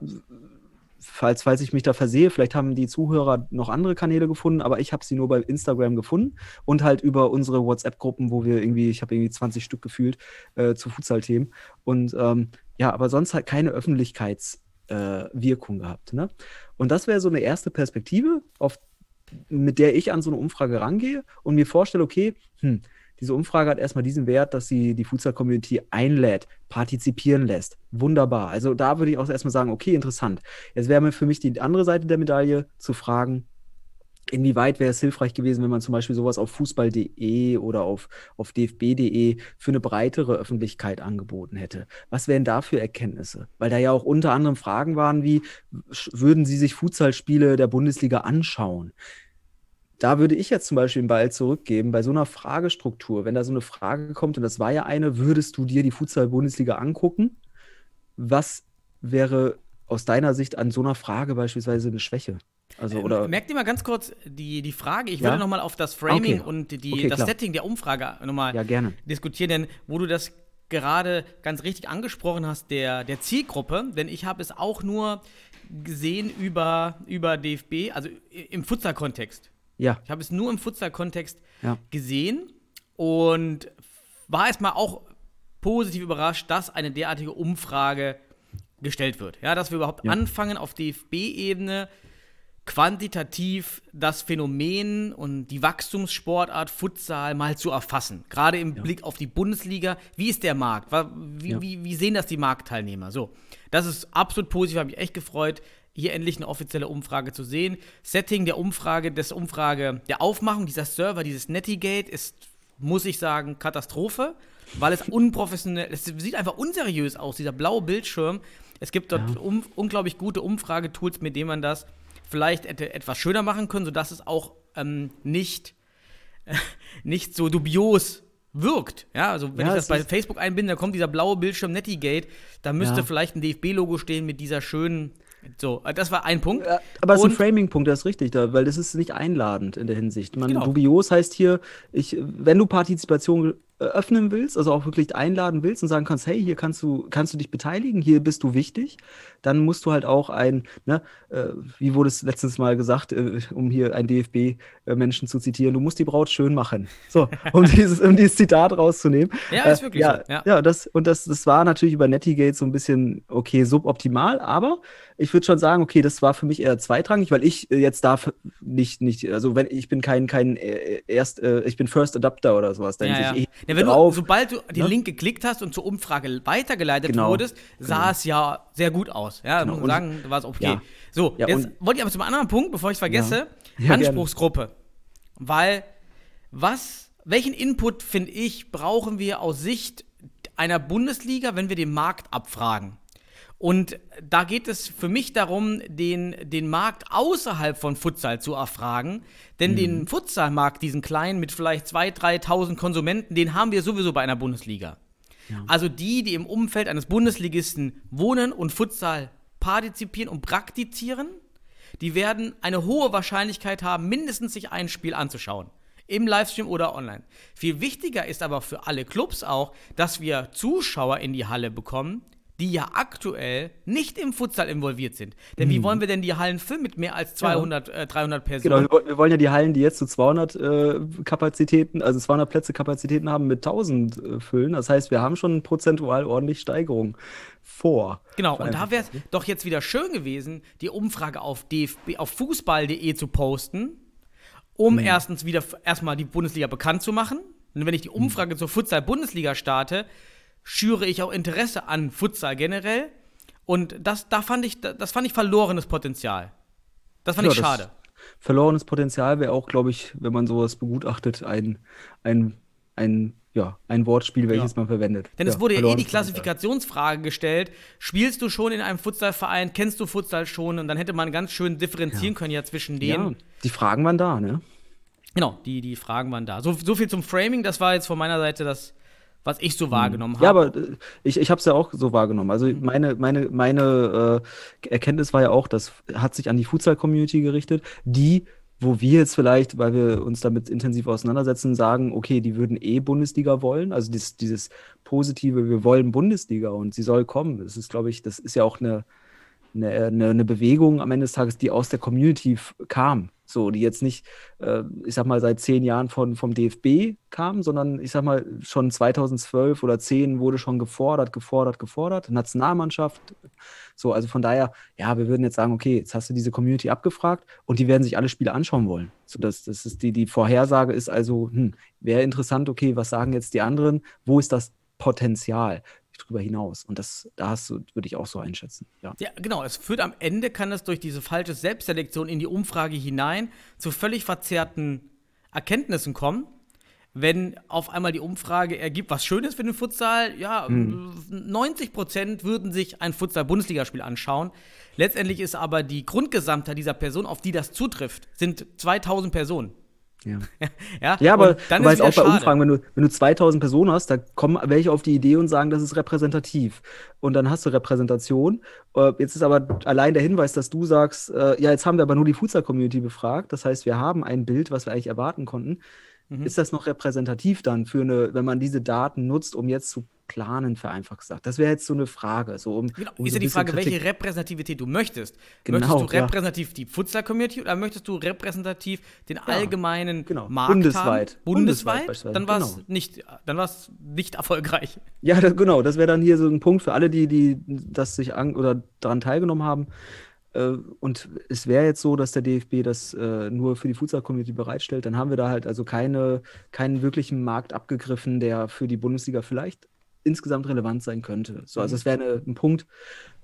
falls, falls ich mich da versehe, vielleicht haben die Zuhörer noch andere Kanäle gefunden, aber ich habe sie nur bei Instagram gefunden und halt über unsere WhatsApp-Gruppen, wo wir irgendwie, ich habe irgendwie 20 Stück gefühlt äh, zu Futsal-Themen. Und ähm, ja, aber sonst halt keine Öffentlichkeitswirkung äh, gehabt. Ne? Und das wäre so eine erste Perspektive, auf, mit der ich an so eine Umfrage rangehe und mir vorstelle, okay, hm, diese Umfrage hat erstmal diesen Wert, dass sie die Futsal-Community einlädt, partizipieren lässt. Wunderbar. Also da würde ich auch erstmal sagen, okay, interessant. Jetzt wäre mir für mich die andere Seite der Medaille zu fragen, Inwieweit wäre es hilfreich gewesen, wenn man zum Beispiel sowas auf fußball.de oder auf, auf dfb.de für eine breitere Öffentlichkeit angeboten hätte? Was wären da für Erkenntnisse? Weil da ja auch unter anderem Fragen waren wie, würden Sie sich Futsalspiele der Bundesliga anschauen? Da würde ich jetzt zum Beispiel den Ball zurückgeben, bei so einer Fragestruktur, wenn da so eine Frage kommt, und das war ja eine, würdest du dir die Futsal-Bundesliga angucken? Was wäre aus deiner Sicht an so einer Frage beispielsweise eine Schwäche? Also, oder Merkt ihr mal ganz kurz die, die Frage. Ich ja? würde nochmal auf das Framing okay. und die, okay, das Setting der Umfrage nochmal ja, diskutieren, denn wo du das gerade ganz richtig angesprochen hast, der, der Zielgruppe, denn ich habe es auch nur gesehen über, über DFB, also im Futsal-Kontext. Ja. Ich habe es nur im Futsal-Kontext ja. gesehen und war erstmal auch positiv überrascht, dass eine derartige Umfrage gestellt wird. Ja, dass wir überhaupt ja. anfangen, auf DFB-Ebene quantitativ das Phänomen und die Wachstumssportart Futsal mal zu erfassen. Gerade im ja. Blick auf die Bundesliga. Wie ist der Markt? Wie, ja. wie, wie, sehen das die Marktteilnehmer? So, das ist absolut positiv, habe mich echt gefreut hier endlich eine offizielle Umfrage zu sehen. Setting der Umfrage, des Umfrage, der Aufmachung, dieser Server, dieses Netigate ist, muss ich sagen, Katastrophe, weil es unprofessionell, es sieht einfach unseriös aus, dieser blaue Bildschirm. Es gibt dort ja. um, unglaublich gute Umfragetools, mit denen man das vielleicht et etwas schöner machen kann, sodass es auch ähm, nicht, äh, nicht so dubios wirkt. Ja, also wenn ja, ich das bei Facebook einbinde, da kommt dieser blaue Bildschirm Netigate, da müsste ja. vielleicht ein DFB-Logo stehen mit dieser schönen so, äh, das war ein Punkt. Aber es ist ein Framing-Punkt, das ist richtig, da, weil das ist nicht einladend in der Hinsicht. Man, Genau. Dubios heißt hier, ich, wenn du Partizipation öffnen willst, also auch wirklich einladen willst und sagen kannst, hey, hier kannst du, kannst du dich beteiligen, hier bist du wichtig, dann musst du halt auch ein, ne, äh, wie wurde es letztens mal gesagt, äh, um hier einen DFB-Menschen zu zitieren, du musst die Braut schön machen. So, um dieses, um dieses Zitat rauszunehmen. Ja, ist wirklich ja, so. Ja. ja, das, und das, das war natürlich über Netigate so ein bisschen, okay, suboptimal, aber ich würde schon sagen, okay, das war für mich eher zweitrangig, weil ich äh, jetzt darf nicht, nicht, also wenn ich bin kein, kein äh, erst, äh, ich bin First Adapter oder sowas, dann Ja, ich Ja, wenn drauf. du, sobald du den ne? Link geklickt hast und zur Umfrage weitergeleitet Genau, wurdest, sah genau. es ja sehr gut aus. Ja, Genau, muss man sagen, war es okay. ja. So, Ja, jetzt wollte ich aber zum anderen Punkt, bevor ich es vergesse, Ja, Anspruchsgruppe. Weil, was, welchen Input, finde ich, brauchen wir aus Sicht einer Bundesliga, wenn wir den Markt abfragen? Und da geht es für mich darum, den, den Markt außerhalb von Futsal zu erfragen. Denn Mhm. den Futsalmarkt, diesen kleinen mit vielleicht 2.000, 3.000 Konsumenten, den haben wir sowieso bei einer Bundesliga. Also die, die im Umfeld eines Bundesligisten wohnen und Futsal partizipieren und praktizieren, die werden eine hohe Wahrscheinlichkeit haben, mindestens sich ein Spiel anzuschauen. Im Livestream oder online. Viel wichtiger ist aber für alle Clubs auch, dass wir Zuschauer in die Halle bekommen, die ja aktuell nicht im Futsal involviert sind. Denn wie wollen wir denn die Hallen füllen mit mehr als 200, äh, 300 Genau, Personen? woll- wir wollen ja die Hallen, die jetzt zu 200 äh, Kapazitäten, also 200 Plätze Kapazitäten haben, mit 1000 äh, füllen. Das heißt, wir haben schon prozentual ordentlich Steigerung vor. Genau, und da wäre es doch jetzt wieder schön gewesen, die Umfrage auf DFB, auf fußball.de zu posten, um erstens wieder erstmal die Bundesliga bekannt zu machen. Und wenn ich die Umfrage zur Futsal-Bundesliga starte, schüre ich auch Interesse an Futsal generell. Und das, da fand ich, das fand ich verlorenes Potenzial. Das fand Ja, ich schade. Verlorenes Potenzial wäre auch, glaube ich, wenn man sowas begutachtet, ein, ein, ein, ja, ein Wortspiel, welches Ja. man verwendet. Denn es wurde ja eh die. Klassifikationsfrage gestellt. Spielst du schon in einem Futsalverein? Kennst du Futsal schon? Und dann hätte man ganz schön differenzieren können ja zwischen denen. Ja, die Fragen waren da, ne? Genau, die, die Fragen waren da. So, so viel zum Framing, das war jetzt von meiner Seite das, was ich so wahrgenommen habe. Hm. Ja, aber äh, ich, ich habe es ja auch so wahrgenommen. Also Mhm. meine, meine, meine äh, Erkenntnis war ja auch, das hat sich an die Futsal-Community gerichtet, die wo wir jetzt vielleicht, weil wir uns damit intensiv auseinandersetzen, sagen, okay, die würden eh Bundesliga wollen. Also dieses, dieses positive, wir wollen Bundesliga und sie soll kommen. Das ist, glaube ich, das ist ja auch eine, eine, eine, eine Bewegung am Ende des Tages, die aus der Community kam. So, die jetzt nicht, äh, ich sag mal, seit zehn Jahren von, vom DFB kam, sondern ich sag mal, schon 2012 oder 10 wurde schon gefordert, gefordert, gefordert. Nationalmannschaft. So, also von daher, ja, wir würden jetzt sagen, okay, jetzt hast du diese Community abgefragt und die werden sich alle Spiele anschauen wollen. So, das, das ist die, die Vorhersage ist also, hm, wäre interessant, okay, was sagen jetzt die anderen? Wo ist das Potenzial drüber hinaus? Und das, da hast du, würde ich auch so einschätzen. Ja. Ja, genau. Es führt am Ende, kann es durch diese falsche Selbstselektion in die Umfrage hinein zu völlig verzerrten Erkenntnissen kommen. Wenn auf einmal die Umfrage ergibt, was schön ist für den Futsal, ja, 90 Prozent würden sich ein Futsal-Bundesligaspiel anschauen. Letztendlich ist aber die Grundgesamtheit dieser Person, auf die das zutrifft, sind 2000 Personen. Ja. Ja, Ja, aber dann du ist weißt auch bei schade. Umfragen, wenn du, wenn du 2000 Personen hast, da kommen welche auf die Idee und sagen, das ist repräsentativ. Und dann hast du Repräsentation. Äh, Jetzt ist aber allein der Hinweis, dass du sagst, äh, ja, jetzt haben wir aber nur die Futsal-Community befragt. Das heißt, wir haben ein Bild, was wir eigentlich erwarten konnten. Mhm. Ist das noch repräsentativ dann für eine, wenn man diese Daten nutzt, um jetzt zu planen, vereinfacht gesagt? Das wäre jetzt so eine Frage. So um, Genau, um ist so ja die Frage, welche Kritik- Repräsentativität du möchtest. Genau, möchtest du ja. repräsentativ die Futsal-Community oder möchtest du repräsentativ den allgemeinen genau. Markt Bundesweit. haben? Bundesweit Bundesweit? dann war es genau. nicht, dann war's nicht erfolgreich. Ja, das, genau, das wäre dann hier so ein Punkt für alle, die, die das sich an oder daran teilgenommen haben. Äh, Und es wäre jetzt so, dass der DFB das äh, nur für die Futsal-Community bereitstellt, dann haben wir da halt also keine, keinen wirklichen Markt abgegriffen, der für die Bundesliga vielleicht insgesamt relevant sein könnte. So, also es wäre eine- ein Punkt.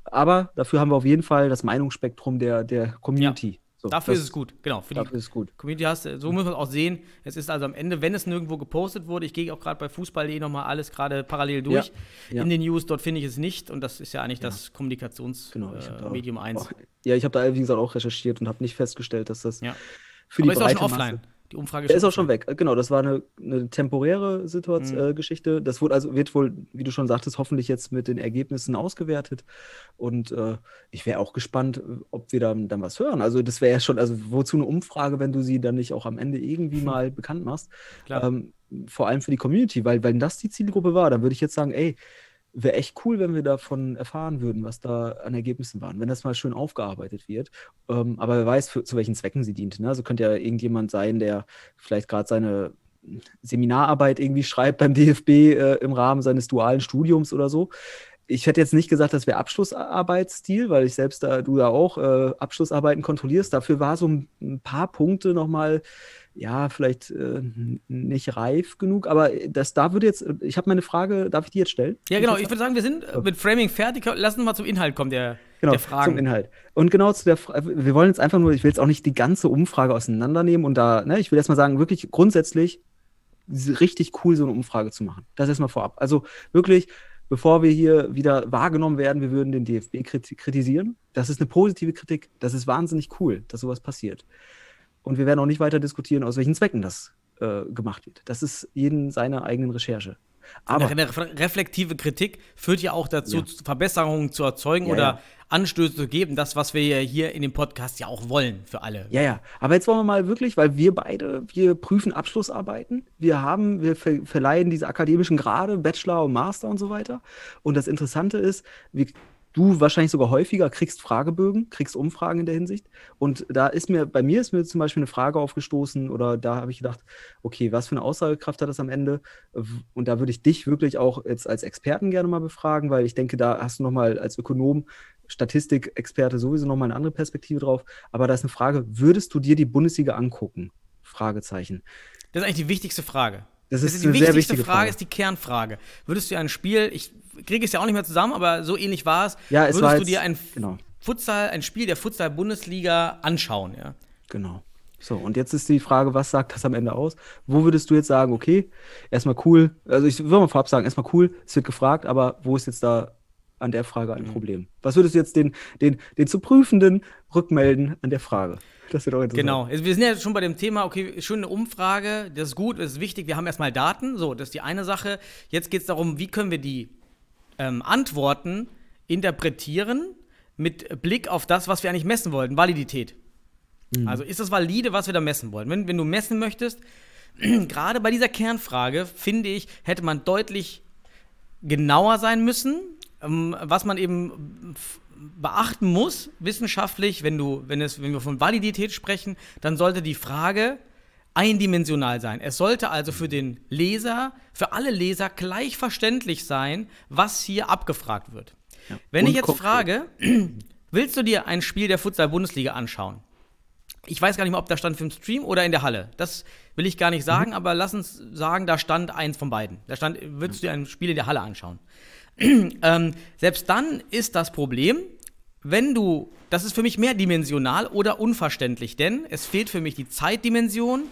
Aber dafür haben wir auf jeden Fall das Meinungsspektrum der, der Community. So, Dafür das- ist es gut, genau. Für die Dafür ist es gut. Community hast, du- so muss man es auch sehen. Es ist also am Ende, wenn es nirgendwo gepostet wurde, ich gehe auch gerade bei Fußball.de nochmal alles gerade parallel durch ja. in den News, dort finde ich es nicht und das ist ja eigentlich das Kommunikationsmedium Genau, äh, da Medium 1. Auch, ja, ich habe da, wie gesagt, auch recherchiert und habe nicht festgestellt, dass das Ja. für Aber die ist auch schon breite offline. Masse Die Umfrage Der ist auch schon offline. weg. Genau, das war eine, eine temporäre Situation, Mhm. äh, Geschichte. Das wurde also, wird wohl, wie du schon sagtest, hoffentlich jetzt mit den Ergebnissen ausgewertet. Und äh, ich wäre auch gespannt, äh, ob wir dann, dann was hören. Also, das wäre ja schon, also wozu eine Umfrage, wenn du sie dann nicht auch am Ende irgendwie mal bekannt machst? Klar. Ähm, vor allem für die Community, weil wenn das die Zielgruppe war, dann würde ich jetzt sagen, ey, wäre echt cool, wenn wir davon erfahren würden, was da an Ergebnissen waren, wenn das mal schön aufgearbeitet wird. Ähm, aber wer weiß, für, zu welchen Zwecken sie dient. Ne? Also könnte ja irgendjemand sein, der vielleicht gerade seine Seminararbeit irgendwie schreibt beim DFB äh, im Rahmen seines dualen Studiums oder so. Ich hätte jetzt nicht gesagt, das wäre Abschlussarbeitsstil, weil ich selbst da, du da auch äh, Abschlussarbeiten kontrollierst. Dafür war so ein, ein paar Punkte nochmal, ja, vielleicht äh, nicht reif genug. Aber das da würde jetzt, ich habe meine Frage, darf ich die jetzt stellen? Ja, genau. Ich würde sagen, wir sind äh, mit Framing fertig. Lass uns mal zum Inhalt kommen der, Genau, der Fragen. zum Inhalt. Und genau zu der Frage, wir wollen jetzt einfach nur, ich will jetzt auch nicht die ganze Umfrage auseinandernehmen und da, ne, ich will erstmal sagen, wirklich grundsätzlich richtig cool, so eine Umfrage zu machen. Das erstmal vorab. Also wirklich, bevor wir hier wieder wahrgenommen werden, wir würden den DFB kriti- kritisieren. Das ist eine positive Kritik. Das ist wahnsinnig cool, dass sowas passiert. Und wir werden auch nicht weiter diskutieren, aus welchen Zwecken das äh, gemacht wird. Das ist jeden seine eigenen Recherche. Aber eine re- reflektive Kritik führt ja auch dazu, Ja. Verbesserungen zu erzeugen Ja, oder ja. Anstöße zu geben. Das, was wir ja hier in dem Podcast ja auch wollen für alle. Ja, ja. Aber jetzt wollen wir mal wirklich, weil wir beide, wir prüfen Abschlussarbeiten. Wir haben, wir ver verleihen diese akademischen Grade, Bachelor und Master und so weiter. Und das Interessante ist, wir, du wahrscheinlich sogar häufiger kriegst Fragebögen, kriegst Umfragen in der Hinsicht. Und da ist mir, bei mir ist mir zum Beispiel eine Frage aufgestoßen oder da habe ich gedacht, okay, was für eine Aussagekraft hat das am Ende? Und da würde ich dich wirklich auch jetzt als Experten gerne mal befragen, weil ich denke, da hast du nochmal als Ökonom Statistikexperte sowieso nochmal eine andere Perspektive drauf. Aber da ist eine Frage, würdest du dir die Bundesliga angucken? Fragezeichen. Das ist eigentlich die wichtigste Frage. Das ist die eine sehr wichtigste wichtige Frage, Frage. ist die Kernfrage. Würdest du dir ein Spiel, ich kriege es ja auch nicht mehr zusammen, aber so ähnlich war es, Ja, es würdest war du dir ein genau. Futsal, ein Spiel der Futsal-Bundesliga anschauen, ja? Genau. So, und jetzt ist die Frage, was sagt das am Ende aus? Wo würdest du jetzt sagen, okay, erstmal cool, also ich würde mal vorab sagen, erstmal cool, es wird gefragt, aber wo ist jetzt da an der Frage Mhm. ein Problem? Was würdest du jetzt den, den, den zu Prüfenden rückmelden an der Frage? Das wird auch interessant. Genau. Also wir sind ja schon bei dem Thema, okay, schöne Umfrage, das ist gut, das ist wichtig, wir haben erstmal Daten, so, das ist die eine Sache. Jetzt geht es darum, wie können wir die ähm, Antworten interpretieren mit Blick auf das, was wir eigentlich messen wollten, Validität. Also ist das valide, was wir da messen wollen? Wenn, wenn du messen möchtest, gerade bei dieser Kernfrage, finde ich, hätte man deutlich genauer sein müssen, ähm, was man eben beachten muss, wissenschaftlich, wenn du, wenn es, wenn wir von Validität sprechen, dann sollte die Frage eindimensional sein. Es sollte also für den Leser, für alle Leser gleich verständlich sein, was hier abgefragt wird. Wenn ich jetzt konkret. frage, willst du dir ein Spiel der Futsal-Bundesliga anschauen? Ich weiß gar nicht mehr, ob da stand für den Stream oder in der Halle. Das will ich gar nicht sagen, aber lass uns sagen, da stand eins von beiden. Da stand, würdest du dir ein Spiel in der Halle anschauen? ähm, selbst dann ist das Problem, wenn du, das ist für mich mehrdimensional oder unverständlich, denn es fehlt für mich die Zeitdimension,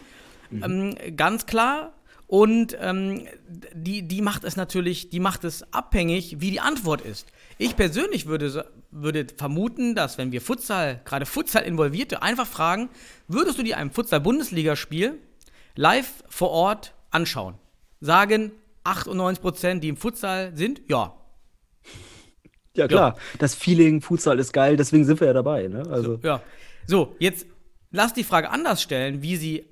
ähm, ganz klar. Und ähm, die, die macht es natürlich, die macht es abhängig, wie die Antwort ist. Ich persönlich würde, würde vermuten, dass wenn wir Futsal, gerade Futsal involvierte, einfach fragen, würdest du dir ein Futsal-Bundesligaspiel live vor Ort anschauen? Sagen 98%, die im Futsal sind, ja. Ja, klar. Das Feeling, Futsal ist geil, deswegen sind wir ja dabei. Ne? Also, Ja. So, jetzt lass die Frage anders stellen, wie sie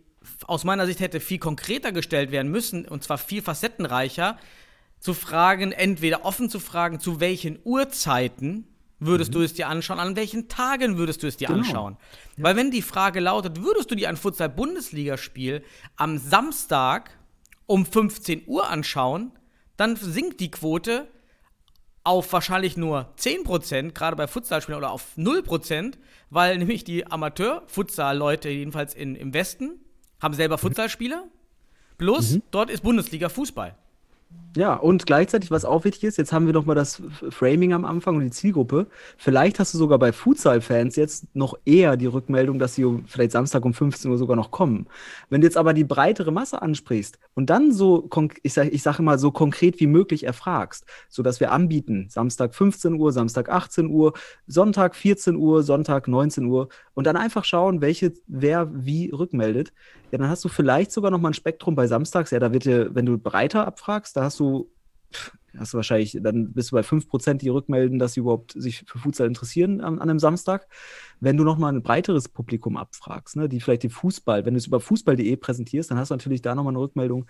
aus meiner Sicht hätte viel konkreter gestellt werden müssen, und zwar viel facettenreicher, zu fragen, entweder offen zu fragen, zu welchen Uhrzeiten würdest du es dir anschauen, an welchen Tagen würdest du es dir Genau. anschauen. Weil wenn die Frage lautet, würdest du dir ein Futsal-Bundesligaspiel am Samstag um 15 Uhr anschauen, dann sinkt die Quote auf wahrscheinlich nur 10%, gerade bei Futsalspielern, oder auf 0%, weil nämlich die Amateur-Futsal-Leute, jedenfalls in, im Westen, haben selber Futsalspieler. Plus, dort ist Bundesliga-Fußball. Ja, und gleichzeitig, was auch wichtig ist, jetzt haben wir noch mal das Framing am Anfang und die Zielgruppe. Vielleicht hast du sogar bei Futsal-Fans jetzt noch eher die Rückmeldung, dass sie um, vielleicht Samstag um 15 Uhr sogar noch kommen. Wenn du jetzt aber die breitere Masse ansprichst und dann so, ich sage ich sag mal, so konkret wie möglich erfragst, sodass wir anbieten, Samstag 15 Uhr, Samstag 18 Uhr, Sonntag 14 Uhr, Sonntag 19 Uhr und dann einfach schauen, welche, wer wie rückmeldet, ja, dann hast du vielleicht sogar noch mal ein Spektrum bei Samstags. Ja, da wird dir, wenn du breiter abfragst, da hast du, hast du wahrscheinlich, dann bist du bei 5%, die rückmelden, dass sie überhaupt sich für Futsal interessieren an, an einem Samstag. Wenn du noch mal ein breiteres Publikum abfragst, ne, die vielleicht den Fußball, wenn du es über fußball.de präsentierst, dann hast du natürlich da noch mal eine Rückmeldung,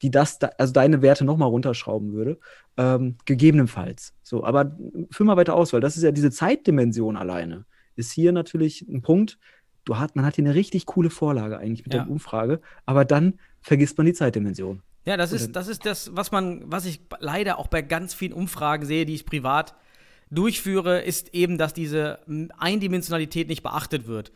die das, da, also deine Werte noch mal runterschrauben würde. Ähm, gegebenenfalls. So, aber führ mal weiter aus, weil das ist ja diese Zeitdimension alleine. Ist hier natürlich ein Punkt, du hat, man hat hier eine richtig coole Vorlage eigentlich mit Ja. der Umfrage, aber dann vergisst man die Zeitdimension. Ja, das ist, das ist das, was man, was ich leider auch bei ganz vielen Umfragen sehe, die ich privat durchführe, ist eben, dass diese Eindimensionalität nicht beachtet wird.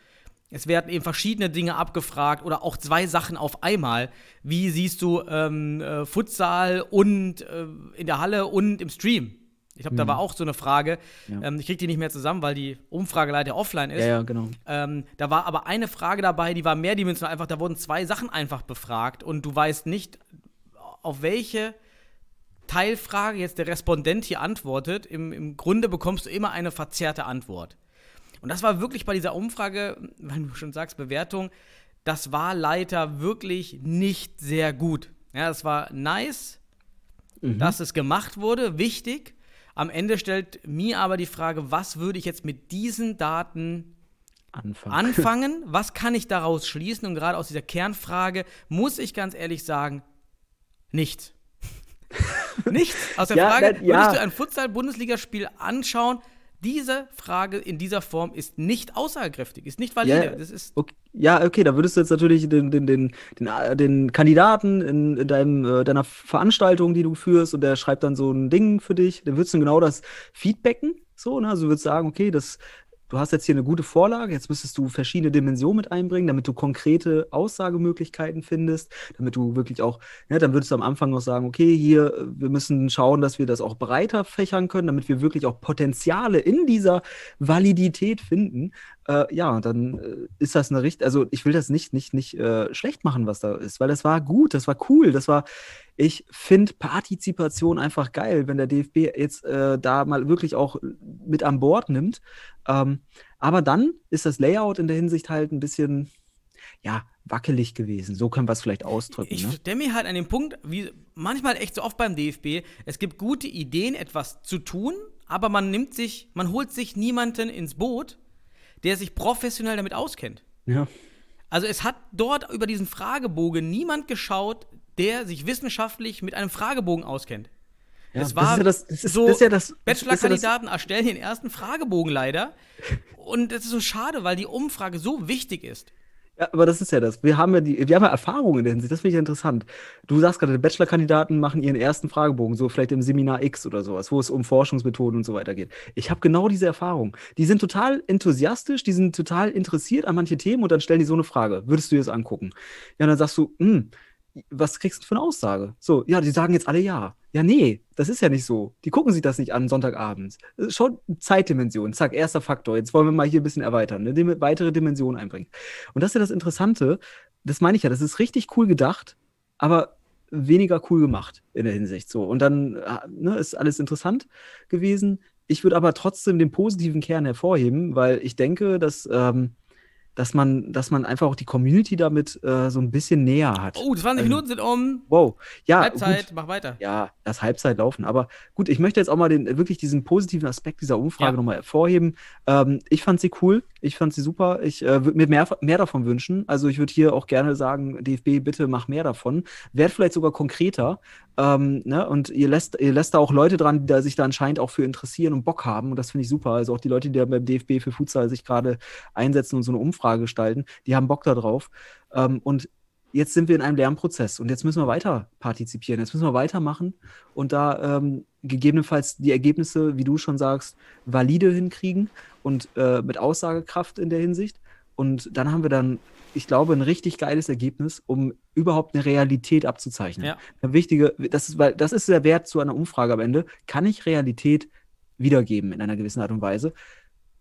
Es werden eben verschiedene Dinge abgefragt oder auch zwei Sachen auf einmal. Wie siehst du ähm, äh, Futsal und äh, in der Halle und im Stream? Ich glaube, da war auch so eine Frage. Ja. Ähm, ich kriege die nicht mehr zusammen, weil die Umfrage leider offline ist. Ja, ja, genau. Ähm, da war aber eine Frage dabei, die war mehrdimensional einfach. Da wurden zwei Sachen einfach befragt und du weißt nicht, auf welche Teilfrage jetzt der Respondent hier antwortet. Im, Im Grunde bekommst du immer eine verzerrte Antwort. Und das war wirklich bei dieser Umfrage, wenn du schon sagst, Bewertung, das war leider wirklich nicht sehr gut. Ja, es war nice, dass es gemacht wurde, wichtig. Am Ende stellt mir aber die Frage, was würde ich jetzt mit diesen Daten Anfang. anfangen? Was kann ich daraus schließen? Und gerade aus dieser Kernfrage muss ich ganz ehrlich sagen, nichts. nichts. Aus der Ja, Frage, na, ja. würdest du ein Futsal-Bundesligaspiel anschauen? Diese Frage in dieser Form ist nicht aussagekräftig, ist nicht valide. Ja, Das ist okay, ja, okay, da würdest du jetzt natürlich den, den, den, den, äh, den Kandidaten in, in deinem, äh, deiner Veranstaltung, die du führst, und der schreibt dann so ein Ding für dich, dann würdest du genau das feedbacken. So, ne? Also du würdest sagen, okay, das, du hast jetzt hier eine gute Vorlage, jetzt müsstest du verschiedene Dimensionen mit einbringen, damit du konkrete Aussagemöglichkeiten findest, damit du wirklich auch, ne, dann würdest du am Anfang noch sagen, okay, hier, äh, wir müssen schauen, dass wir das auch breiter fächern können, damit wir wirklich auch Potenziale in dieser Validität finden. Äh, ja, dann äh, ist das eine richtig, also ich will das nicht, nicht, nicht äh, schlecht machen, was da ist, weil das war gut, das war cool, das war, ich finde Partizipation einfach geil, wenn der DFB jetzt äh, da mal wirklich auch mit an Bord nimmt. Ähm, aber dann ist das Layout in der Hinsicht halt ein bisschen, ja, wackelig gewesen. So können wir es vielleicht ausdrücken. Ich ne? stelle mir halt an den Punkt, wie manchmal echt so oft beim DFB, es gibt gute Ideen, etwas zu tun, aber man nimmt sich, man holt sich niemanden ins Boot, der sich professionell damit auskennt. Ja. Also es hat dort über diesen Fragebogen niemand geschaut, der sich wissenschaftlich mit einem Fragebogen auskennt. Ja, es das war ist ja das- das ist- so, das ist ja das- das ist ja das- Bachelorkandidaten erstellen den ersten Fragebogen leider. Und das ist so schade, weil die Umfrage so wichtig ist. Ja, aber das ist ja das. Wir haben ja die, wir haben ja Erfahrungen in der Hinsicht. Das finde ich interessant. Du sagst gerade, die Bachelorkandidaten machen ihren ersten Fragebogen, so vielleicht im Seminar X oder sowas, wo es um Forschungsmethoden und so weiter geht. Ich habe genau diese Erfahrung. Die sind total enthusiastisch, die sind total interessiert an manche Themen und dann stellen die so eine Frage. Würdest du dir das angucken? Ja, dann sagst du, hm, was kriegst du für eine Aussage? So, ja, die sagen jetzt alle ja. Ja, nee, das ist ja nicht so. Die gucken sich das nicht an Sonntagabends. Schon Zeitdimension. Zack, erster Faktor. Jetzt wollen wir mal hier ein bisschen erweitern, eine Dim- weitere Dimension einbringen. Und das ist ja das Interessante. Das meine ich ja, das ist richtig cool gedacht, aber weniger cool gemacht in der Hinsicht. So. Und dann äh, ne, ist alles interessant gewesen. Ich würde aber trotzdem den positiven Kern hervorheben, weil ich denke, dass, ähm, dass, man, dass man einfach auch die Community damit äh, so ein bisschen näher hat. Oh, 20 Ähm, Minuten sind um. Wow. Ja, Halbzeit, gut. mach weiter. Ja, das Halbzeit laufen. Aber gut, ich möchte jetzt auch mal den, wirklich diesen positiven Aspekt dieser Umfrage Ja. nochmal hervorheben. Ähm, ich fand sie cool. Ich fand sie super. Ich äh, würde mir mehr, mehr davon wünschen. Also ich würde hier auch gerne sagen, DFB, bitte mach mehr davon. Werd vielleicht sogar konkreter. Ähm, ne? Und ihr lässt, ihr lässt da auch Leute dran, die da sich da anscheinend auch für interessieren und Bock haben. Und das finde ich super. Also auch die Leute, die da beim DFB für Futsal sich gerade einsetzen und so eine Umfrage gestalten, die haben Bock da drauf. Ähm, und jetzt sind wir in einem Lernprozess und jetzt müssen wir weiter partizipieren, jetzt müssen wir weitermachen und da ähm, gegebenenfalls die Ergebnisse, wie du schon sagst, valide hinkriegen und äh, mit Aussagekraft in der Hinsicht. Und dann haben wir dann, ich glaube, ein richtig geiles Ergebnis, um überhaupt eine Realität abzuzeichnen. Ja. Eine wichtige, das ist, weil das ist der Wert zu einer Umfrage am Ende. Kann ich Realität wiedergeben in einer gewissen Art und Weise?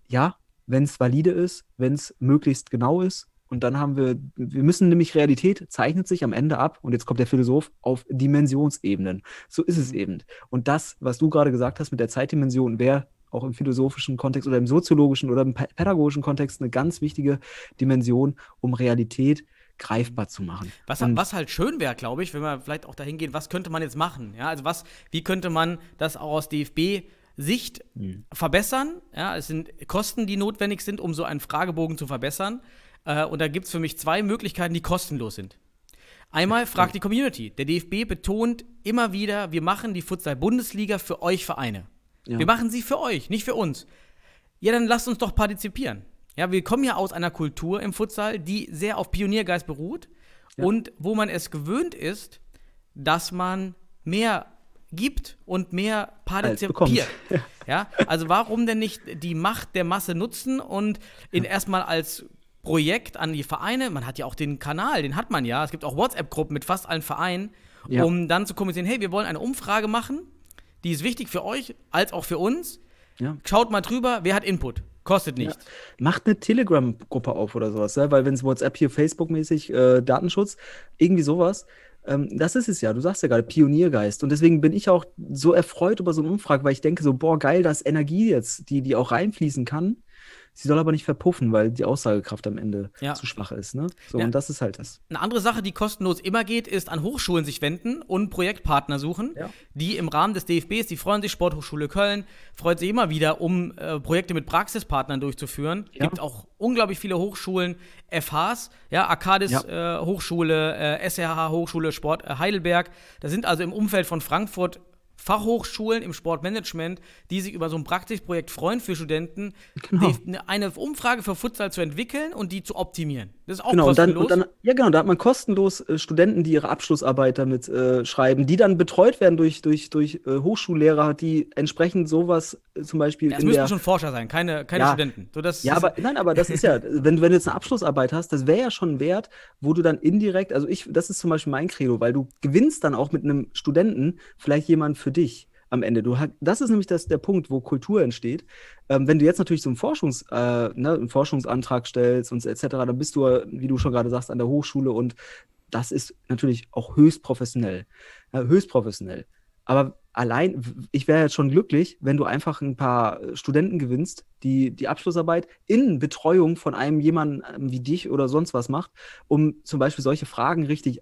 Ja, wenn es valide ist, wenn es möglichst genau ist. Und dann haben wir, wir müssen nämlich Realität zeichnet sich am Ende ab, und jetzt kommt der Philosoph, auf Dimensionsebenen. So ist es eben. Und das, was du gerade gesagt hast mit der Zeitdimension, wäre auch im philosophischen Kontext oder im soziologischen oder im pä- pädagogischen Kontext eine ganz wichtige Dimension, um Realität greifbar zu machen. Was, was halt schön wäre, glaube ich, wenn wir vielleicht auch dahin gehen, was könnte man jetzt machen? Ja, also was, wie könnte man das auch aus DFB-Sicht Mhm. verbessern? Ja, es sind Kosten, die notwendig sind, um so einen Fragebogen zu verbessern. Äh, und da gibt es für mich zwei Möglichkeiten, die kostenlos sind. Einmal fragt die Community. Der DFB betont immer wieder, wir machen die Futsal-Bundesliga für euch Vereine. Ja. Wir machen sie für euch, nicht für uns. Ja, dann lasst uns doch partizipieren. Ja, wir kommen ja aus einer Kultur im Futsal, die sehr auf Pioniergeist beruht und wo man es gewöhnt ist, dass man mehr gibt und mehr bekommt. partizipiert. Ja, also warum denn nicht die Macht der Masse nutzen und in erstmal als Projekt an die Vereine, man hat ja auch den Kanal, den hat man ja, es gibt auch WhatsApp-Gruppen mit fast allen Vereinen, Ja. um dann zu kommunizieren, hey, wir wollen eine Umfrage machen, die ist wichtig für euch als auch für uns. Ja. Schaut mal drüber, wer hat Input? Kostet nichts. Macht eine Telegram-Gruppe auf oder sowas, ja? weil wenn es WhatsApp hier Facebook-mäßig äh, Datenschutz, irgendwie sowas, ähm, das ist es ja. Du sagst ja gerade Pioniergeist und deswegen bin ich auch so erfreut über so eine Umfrage, weil ich denke so, boah, geil, da ist Energie jetzt, die, die auch reinfließen kann. Sie soll aber nicht verpuffen, weil die Aussagekraft am Ende Ja. zu schwach ist. Ne? So, Ja. und das ist halt das. Eine andere Sache, die kostenlos immer geht, ist an Hochschulen sich wenden und Projektpartner suchen, Ja. die im Rahmen des DFBs, die freuen sich, Sporthochschule Köln, freut sich immer wieder, um äh, Projekte mit Praxispartnern durchzuführen. Ja. Gibt auch unglaublich viele Hochschulen, FHs, ja, Arcadis äh, Hochschule, äh, SRH Hochschule Sport äh, Heidelberg. Da sind also im Umfeld von Frankfurt Fachhochschulen im Sportmanagement, die sich über so ein Praxisprojekt freuen für Studenten, Genau. die, ne- eine Umfrage für Futsal zu entwickeln und die zu optimieren. Das ist auch Genau, und dann, kostenlos. und dann, ja genau, da hat man kostenlos äh, Studenten, die ihre Abschlussarbeit damit äh, schreiben, die dann betreut werden durch, durch, durch äh, Hochschullehrer, die entsprechend sowas äh, zum Beispiel Ja, müssten der schon Forscher sein, keine, keine Ja. Studenten. So, das Ja, aber nein, aber das ist ja, wenn, wenn du jetzt eine Abschlussarbeit hast, das wäre ja schon Wert, wo du dann indirekt, also ich, das ist zum Beispiel mein Credo, weil du gewinnst dann auch mit einem Studenten vielleicht jemand für dich am Ende. Du das ist nämlich das, der Punkt, wo Kultur entsteht. Ähm, wenn du jetzt natürlich so einen, Forschungs, äh, ne, einen Forschungsantrag stellst und etc., dann bist du, wie du schon gerade sagst, an der Hochschule und das ist natürlich auch höchst professionell. Ja, höchst professionell. Aber allein, ich wäre jetzt schon glücklich, wenn du einfach ein paar Studenten gewinnst, die die Abschlussarbeit in Betreuung von einem jemanden ähm, wie dich oder sonst was macht, um zum Beispiel solche Fragen richtig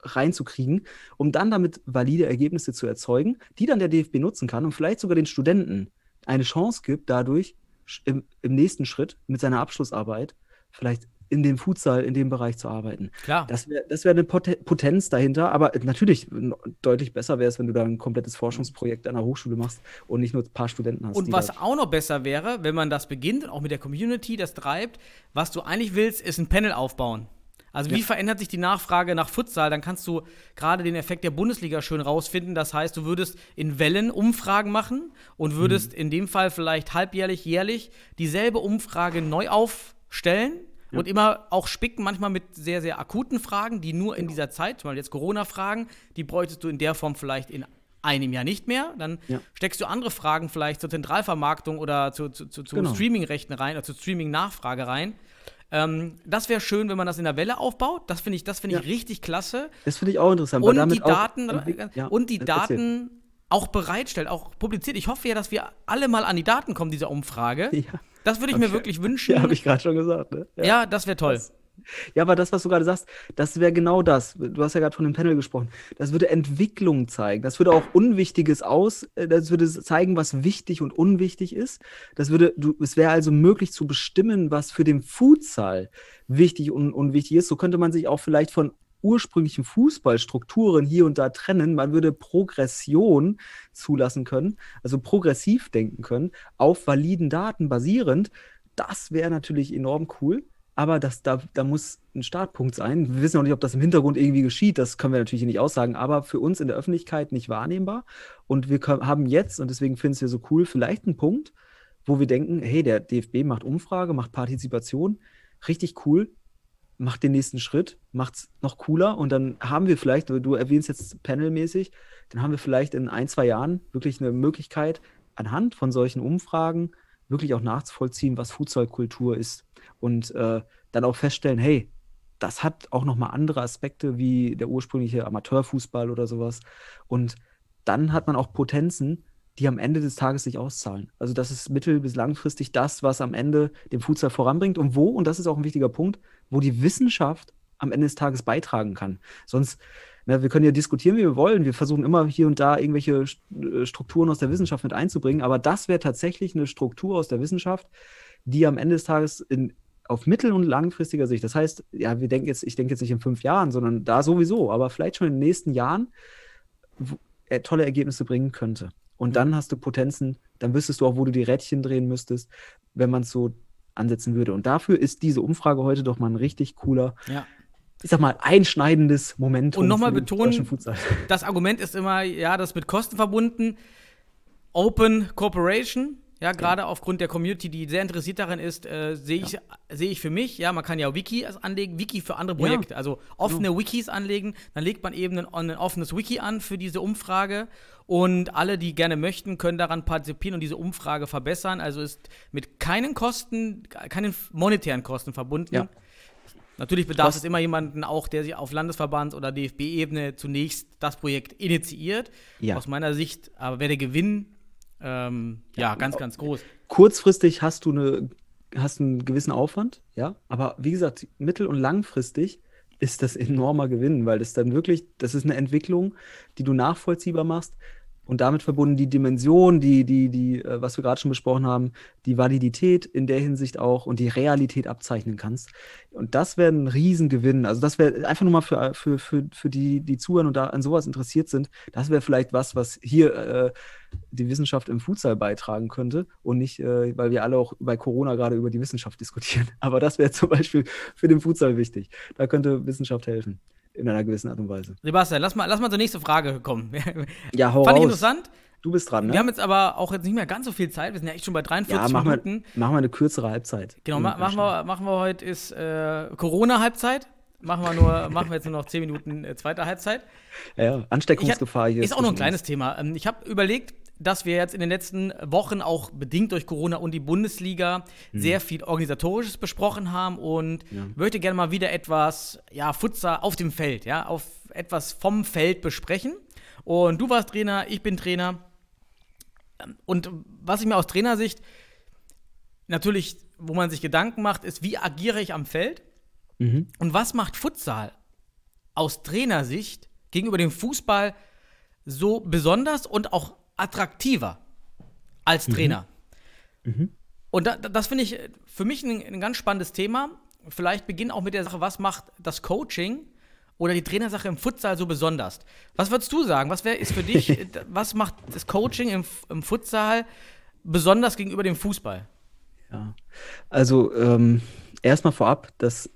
reinzukriegen, um dann damit valide Ergebnisse zu erzeugen, die dann der DFB nutzen kann und vielleicht sogar den Studenten eine Chance gibt, dadurch im, im nächsten Schritt mit seiner Abschlussarbeit vielleicht in dem Futsal, in dem Bereich zu arbeiten. Klar. Das wäre das wär eine Pot Potenz dahinter, aber natürlich deutlich besser wäre es, wenn du da ein komplettes Forschungsprojekt an der Hochschule machst und nicht nur ein paar Studenten hast. Und was auch noch besser wäre, wenn man das beginnt auch mit der Community das treibt, was du eigentlich willst, ist ein Panel aufbauen. Also wie verändert sich die Nachfrage nach Futsal? Dann kannst du gerade den Effekt der Bundesliga schön rausfinden. Das heißt, du würdest in Wellen Umfragen machen und würdest in dem Fall vielleicht halbjährlich, jährlich dieselbe Umfrage neu aufstellen und immer auch spicken, manchmal mit sehr, sehr akuten Fragen, die nur in dieser Zeit, zum Beispiel jetzt Corona-Fragen, die bräuchtest du in der Form vielleicht in einem Jahr nicht mehr. Dann Ja. steckst du andere Fragen vielleicht zur Zentralvermarktung oder zu, zu, zu, zu Genau. Streaming-Rechten rein oder zur Streaming-Nachfrage rein. Ähm, das wäre schön, wenn man das in der Welle aufbaut. Das finde ich, das finde ich Ja. richtig klasse. das finde ich auch interessant. weil Und die auch Daten, ja, und die. Daten auch bereitstellt, auch publiziert. Ich hoffe ja, dass wir alle mal an die Daten kommen dieser Umfrage. Ja. Das würde ich mir wirklich wünschen. Ja, habe ich gerade schon gesagt. Ne? Ja, das wäre toll. Ja, aber das, was du gerade sagst, das wäre genau das. Du hast ja gerade von dem Panel gesprochen. Das würde Entwicklung zeigen. Das würde auch Unwichtiges aus, äh, das würde zeigen, was wichtig und unwichtig ist. Das würde, du, es wäre also möglich zu bestimmen, was für den Futsal wichtig und unwichtig ist. So könnte man sich auch vielleicht von ursprünglichen Fußballstrukturen hier und da trennen. Man würde Progression zulassen können, also progressiv denken können, auf validen Daten basierend. Das wäre natürlich enorm cool. Aber das, da, da muss ein Startpunkt sein. Wir wissen auch nicht, ob das im Hintergrund irgendwie geschieht. Das können wir natürlich nicht aussagen. Aber für uns in der Öffentlichkeit nicht wahrnehmbar. Und wir können, haben jetzt, und deswegen finden wir so cool, vielleicht einen Punkt, wo wir denken, hey, der DFB macht Umfrage, macht Partizipation. Richtig cool. Macht den nächsten Schritt, macht es noch cooler. Und dann haben wir vielleicht, du erwähnst jetzt panelmäßig, dann haben wir vielleicht in ein, zwei Jahren wirklich eine Möglichkeit, anhand von solchen Umfragen wirklich auch nachzuvollziehen, was Fußballkultur ist und äh, dann auch feststellen, hey, das hat auch noch mal andere Aspekte wie der ursprüngliche Amateurfußball oder sowas. Und dann hat man auch Potenzen, die am Ende des Tages sich auszahlen. Also das ist mittel- bis langfristig das, was am Ende den Futsal voranbringt und wo, und das ist auch ein wichtiger Punkt, wo die Wissenschaft am Ende des Tages beitragen kann. Sonst, na, wir können ja diskutieren, wie wir wollen. Wir versuchen immer hier und da irgendwelche äh, Strukturen aus der Wissenschaft mit einzubringen, aber das wäre tatsächlich eine Struktur aus der Wissenschaft, die am Ende des Tages in, auf mittel- und langfristiger Sicht, das heißt, ja, wir denken jetzt, ich denke jetzt nicht in fünf Jahren, sondern da sowieso, aber vielleicht schon in den nächsten Jahren tolle Ergebnisse bringen könnte. Und dann hast du Potenzen, dann wüsstest du auch, wo du die Rädchen drehen müsstest, wenn man es so ansetzen würde. Und dafür ist diese Umfrage heute doch mal ein richtig cooler, Ja. ich sag mal, einschneidendes Moment. Und nochmal betonen, das Argument ist immer, ja, das mit Kosten verbunden. Open Corporation, ja, gerade aufgrund der Community, die sehr interessiert daran ist, äh, sehe ich, sehe ich für mich, ja, man kann ja Wiki anlegen, Wiki für andere Ja. Projekte, also offene Wikis anlegen, dann legt man eben ein, ein offenes Wiki an für diese Umfrage und alle, die gerne möchten, können daran partizipieren und diese Umfrage verbessern. Also ist mit keinen Kosten, keinen monetären Kosten verbunden. Ja. Natürlich bedarf Was- es immer jemanden auch, der sich auf Landesverbands- oder DFB-Ebene zunächst das Projekt initiiert. Ja. Aus meiner Sicht, aber wäre der Gewinn ähm, ja, ganz, ganz groß. Kurzfristig hast du eine, hast einen gewissen Aufwand, ja, aber wie gesagt, mittel- und langfristig ist das enormer Gewinn, weil das dann wirklich, das ist eine Entwicklung, die du nachvollziehbar machst und damit verbunden die Dimension, die, die, die, äh, was wir gerade schon besprochen haben, die Validität in der Hinsicht auch und die Realität abzeichnen kannst. Und das wäre ein Riesengewinn. Also das wäre einfach nur mal für, für, für, für die, die zuhören und da an sowas interessiert sind, das wäre vielleicht was, was hier äh, die Wissenschaft im Futsal beitragen könnte und nicht, äh, weil wir alle auch bei Corona gerade über die Wissenschaft diskutieren. Aber das wäre zum Beispiel für den Futsal wichtig. Da könnte Wissenschaft helfen. In einer gewissen Art und Weise. Sebastian, lass mal, lass mal zur nächsten Frage kommen. Ja, hau Fand ich raus. interessant. Du bist dran, ne? Wir haben jetzt aber auch jetzt nicht mehr ganz so viel Zeit. Wir sind ja echt schon bei 43 ja, wir, Minuten. machen wir eine kürzere Halbzeit. Genau, ma machen, wir, machen wir heute ist äh, Corona-Halbzeit. Machen wir, nur, machen wir jetzt nur noch 10 Minuten äh, zweite Halbzeit. Ja, ja. Ansteckungsgefahr hier. Ist auch noch ein kleines Thema. Ähm, Ich habe überlegt, dass wir jetzt in den letzten Wochen auch bedingt durch Corona und die Bundesliga sehr viel organisatorisches besprochen haben und möchte gerne mal wieder etwas ja Futsal auf dem Feld, ja, auf etwas vom Feld besprechen. Und du warst Trainer, ich bin Trainer. Und was ich mir aus Trainersicht natürlich, wo man sich Gedanken macht, ist, wie agiere ich am Feld? Mhm. Und was macht Futsal aus Trainersicht gegenüber dem Fußball so besonders und auch attraktiver als Trainer? Und da, das finde ich für mich ein, ein ganz spannendes Thema, vielleicht beginnen auch mit der Sache, was macht das Coaching oder die Trainersache im Futsal so besonders? Was würdest du sagen? Was wär, ist für dich, äh, was macht das Coaching im, im Futsal besonders gegenüber dem Fußball? Ja, also ähm, erstmal vorab, das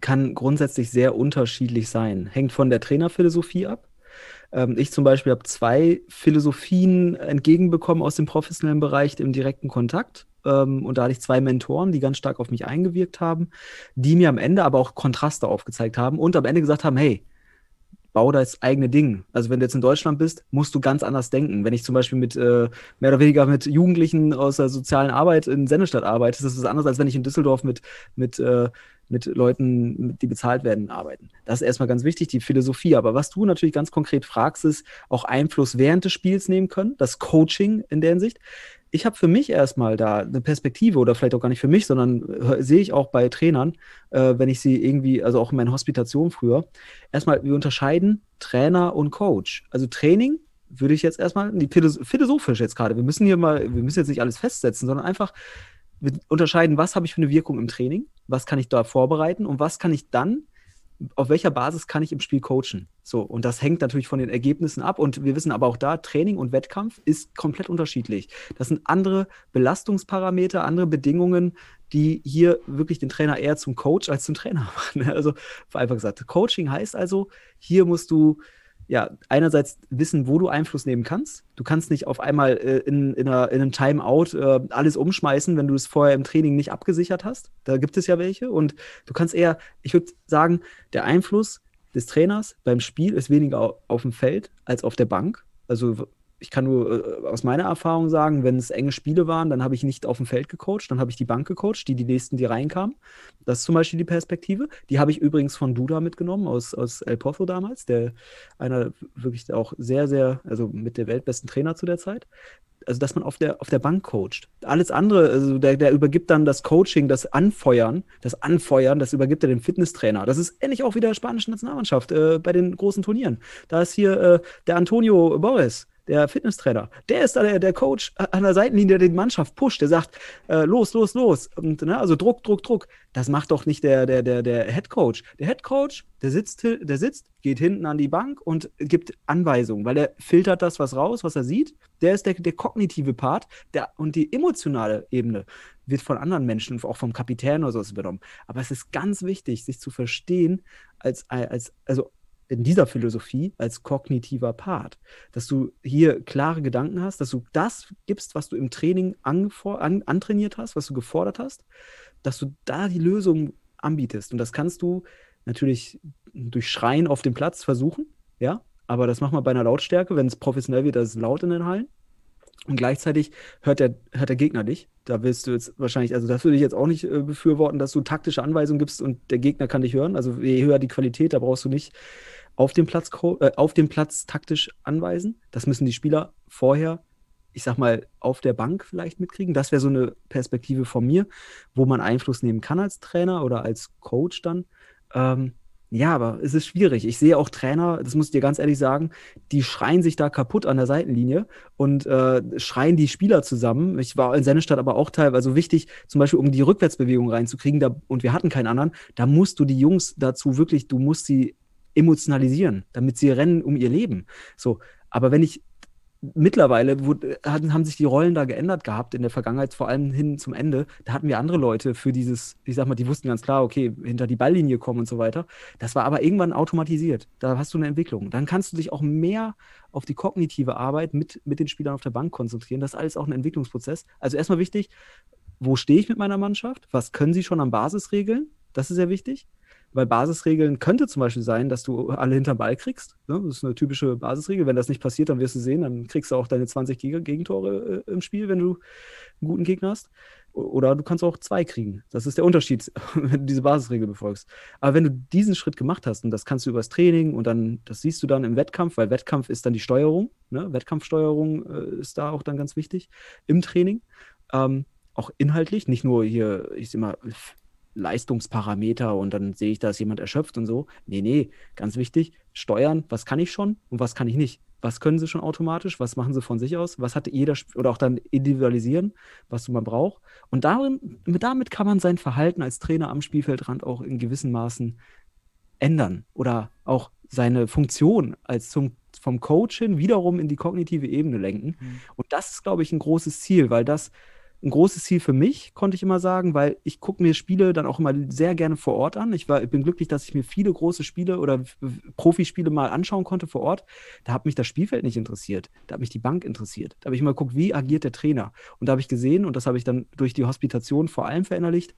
kann grundsätzlich sehr unterschiedlich sein. Hängt von der Trainerphilosophie ab. Ähm, ich zum Beispiel habe zwei Philosophien entgegenbekommen aus dem professionellen Bereich im direkten Kontakt. Ähm, und da hatte ich zwei Mentoren, die ganz stark auf mich eingewirkt haben, die mir am Ende aber auch Kontraste aufgezeigt haben und am Ende gesagt haben, hey, bau das eigene Ding. Also wenn du jetzt in Deutschland bist, musst du ganz anders denken. Wenn ich zum Beispiel mit äh, mehr oder weniger mit Jugendlichen aus der sozialen Arbeit in Sennestadt arbeite, das ist anders, als wenn ich in Düsseldorf mit, mit, äh, mit Leuten, die bezahlt werden, arbeiten. Das ist erstmal ganz wichtig, die Philosophie. Aber was du natürlich ganz konkret fragst, ist auch Einfluss während des Spiels nehmen können, das Coaching in der Hinsicht ich habe für mich erstmal da eine Perspektive oder vielleicht auch gar nicht für mich, sondern äh, sehe ich auch bei Trainern, äh, wenn ich sie irgendwie, also auch in meiner Hospitation früher, erstmal, wir unterscheiden Trainer und Coach. Also Training würde ich jetzt erstmal, philosophisch jetzt gerade, wir müssen hier mal, wir müssen jetzt nicht alles festsetzen, sondern einfach unterscheiden, was habe ich für eine Wirkung im Training, was kann ich da vorbereiten und was kann ich dann auf welcher Basis kann ich im Spiel coachen? So, und das hängt natürlich von den Ergebnissen ab. Und wir wissen aber auch da, Training und Wettkampf ist komplett unterschiedlich. Das sind andere Belastungsparameter, andere Bedingungen, die hier wirklich den Trainer eher zum Coach als zum Trainer machen. Also einfach gesagt, Coaching heißt also, hier musst du ja, einerseits wissen, wo du Einfluss nehmen kannst. Du kannst nicht auf einmal äh, in, in, einer, in, einem Timeout äh, alles umschmeißen, wenn du es vorher im Training nicht abgesichert hast. Da gibt es ja welche. Und du kannst eher, ich würde sagen, der Einfluss des Trainers beim Spiel ist weniger auf dem Feld als auf der Bank. Also ich kann nur äh, aus meiner Erfahrung sagen, wenn es enge Spiele waren, dann habe ich nicht auf dem Feld gecoacht, dann habe ich die Bank gecoacht, die die nächsten, die reinkamen. Das ist zum Beispiel die Perspektive. Die habe ich übrigens von Duda mitgenommen, aus, aus El Pozo damals, der einer wirklich auch sehr, sehr, also mit der weltbesten Trainer zu der Zeit. Also, dass man auf der, auf der Bank coacht. Alles andere, also der, der übergibt dann das Coaching, das Anfeuern, das Anfeuern, das übergibt er dem Fitnesstrainer. Das ist ähnlich auch wie der spanischen Nationalmannschaft äh, bei den großen Turnieren. Da ist hier äh, der Antonio Boris der Fitnesstrainer, der ist da der, der Coach an der Seitenlinie, der die Mannschaft pusht, der sagt, äh, los, los, los. Und, ne, also Druck, Druck, Druck. Das macht doch nicht der, der, der, der Head Coach. Der Head Coach, der sitzt, der sitzt, geht hinten an die Bank und gibt Anweisungen, weil er filtert das was raus, was er sieht. Der ist der, der kognitive Part der, und die emotionale Ebene wird von anderen Menschen, auch vom Kapitän oder so übernommen. Aber es ist ganz wichtig, sich zu verstehen als, als also in dieser Philosophie als kognitiver Part, dass du hier klare Gedanken hast, dass du das gibst, was du im Training an, antrainiert hast, was du gefordert hast, dass du da die Lösung anbietest. Und das kannst du natürlich durch Schreien auf dem Platz versuchen, ja, aber das machen wir bei einer Lautstärke, wenn es professionell wird, ist laut in den Hallen. Und gleichzeitig hört der, hört der Gegner dich. Da willst du jetzt wahrscheinlich, also das würde ich jetzt auch nicht äh, befürworten, dass du taktische Anweisungen gibst und der Gegner kann dich hören. Also je höher die Qualität, da brauchst du nicht auf dem Platz, äh, auf dem Platz taktisch anweisen. Das müssen die Spieler vorher, ich sag mal, auf der Bank vielleicht mitkriegen. Das wäre so eine Perspektive von mir, wo man Einfluss nehmen kann als Trainer oder als Coach dann. Ähm, ja, aber es ist schwierig. Ich sehe auch Trainer, das muss ich dir ganz ehrlich sagen, die schreien sich da kaputt an der Seitenlinie und äh, schreien die Spieler zusammen. Ich war in Sennestadt aber auch teilweise also wichtig, zum Beispiel um die Rückwärtsbewegung reinzukriegen, da, und wir hatten keinen anderen, da musst du die Jungs dazu wirklich, du musst sie emotionalisieren, damit sie rennen um ihr Leben. So, aber wenn ich mittlerweile wurde, haben sich die Rollen da geändert gehabt in der Vergangenheit, vor allem hin zum Ende. Da hatten wir andere Leute für dieses, ich sag mal, die wussten ganz klar, okay, hinter die Balllinie kommen und so weiter. Das war aber irgendwann automatisiert. Da hast du eine Entwicklung. Dann kannst du dich auch mehr auf die kognitive Arbeit mit, mit den Spielern auf der Bank konzentrieren. Das ist alles auch ein Entwicklungsprozess. Also erstmal wichtig, wo stehe ich mit meiner Mannschaft? Was können sie schon an Basisregeln? Das ist sehr wichtig. Weil Basisregeln könnte zum Beispiel sein, dass du alle hinterm Ball kriegst. Ne? Das ist eine typische Basisregel. Wenn das nicht passiert, dann wirst du sehen, dann kriegst du auch deine 20 Gegentore äh, im Spiel, wenn du einen guten Gegner hast. Oder du kannst auch zwei kriegen. Das ist der Unterschied, wenn du diese Basisregel befolgst. Aber wenn du diesen Schritt gemacht hast, und das kannst du übers Training und dann, das siehst du dann im Wettkampf, weil Wettkampf ist dann die Steuerung. Ne? Wettkampfsteuerung äh, ist da auch dann ganz wichtig im Training. Ähm, auch inhaltlich, nicht nur hier, ich sag mal, Leistungsparameter und dann sehe ich, da ist jemand erschöpft und so. Nee, nee, ganz wichtig, steuern, was kann ich schon und was kann ich nicht. Was können sie schon automatisch? Was machen sie von sich aus? Was hat jeder oder auch dann individualisieren, was man braucht? Und darin, damit kann man sein Verhalten als Trainer am Spielfeldrand auch in gewissen Maßen ändern oder auch seine Funktion als zum, vom Coach hin wiederum in die kognitive Ebene lenken. Und das ist, glaube ich, ein großes Ziel, weil das ein großes Ziel für mich, konnte ich immer sagen, weil ich gucke mir Spiele dann auch immer sehr gerne vor Ort an. Ich, war, ich bin glücklich, dass ich mir viele große Spiele oder Profispiele mal anschauen konnte vor Ort. Da hat mich das Spielfeld nicht interessiert. Da hat mich die Bank interessiert. Da habe ich mal geguckt, wie agiert der Trainer. Und da habe ich gesehen, und das habe ich dann durch die Hospitation vor allem verinnerlicht,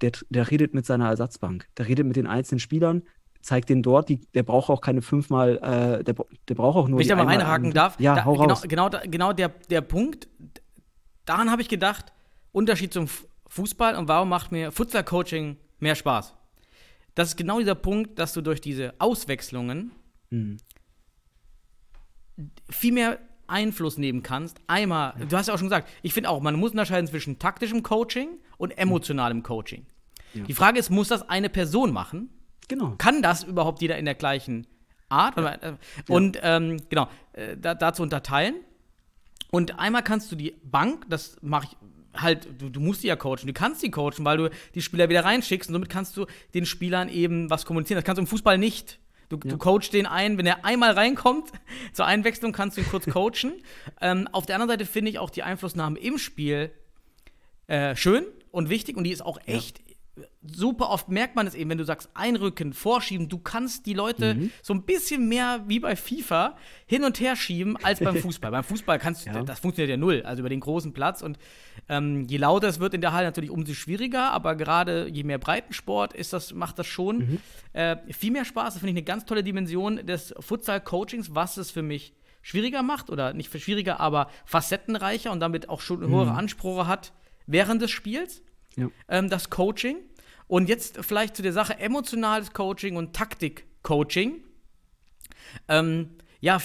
der, der redet mit seiner Ersatzbank. Der redet mit den einzelnen Spielern, zeigt den dort, die, der braucht auch keine fünfmal, äh, der, der braucht auch nur Wenn ich da mal einmal- reinhaken darf, Ja, da, hau genau, raus. genau, genau der, der Punkt, daran habe ich gedacht, Unterschied zum Fußball und warum macht mir Futsal-Coaching mehr Spaß? Das ist genau dieser Punkt, dass du durch diese Auswechslungen Mhm. viel mehr Einfluss nehmen kannst. Einmal, du hast ja auch schon gesagt, ich finde auch, man muss unterscheiden zwischen taktischem Coaching und emotionalem Coaching. Ja. Die Frage ist, muss das eine Person machen? Genau. kann das überhaupt jeder in der gleichen Art? Äh, Und ähm, genau, äh, da, dazu unterteilen. Und einmal kannst du die Bank, das mache ich halt, du, du musst die ja coachen, du kannst die coachen, weil du die Spieler wieder reinschickst und somit kannst du den Spielern eben was kommunizieren. Das kannst du im Fußball nicht. Du, du coachst den ein, wenn er einmal reinkommt, zur Einwechslung kannst du ihn kurz coachen. ähm, auf der anderen Seite finde ich auch die Einflussnahme im Spiel äh, schön und wichtig und die ist auch echt super oft merkt man es eben, wenn du sagst, einrücken, vorschieben, du kannst die Leute so ein bisschen mehr wie bei FIFA hin und her schieben als beim Fußball. beim Fußball kannst du, Ja. das funktioniert ja null, also über den großen Platz und ähm, je lauter es wird in der Halle natürlich umso schwieriger, aber gerade je mehr Breitensport ist das, macht das schon äh, viel mehr Spaß. Das finde ich eine ganz tolle Dimension des Futsal-Coachings, was es für mich schwieriger macht oder nicht für schwieriger, aber facettenreicher und damit auch schon höhere Ansprüche hat während des Spiels Ja. ähm, das Coaching. Und jetzt vielleicht zu der Sache emotionales Coaching und Taktik-Coaching. Ähm, ja,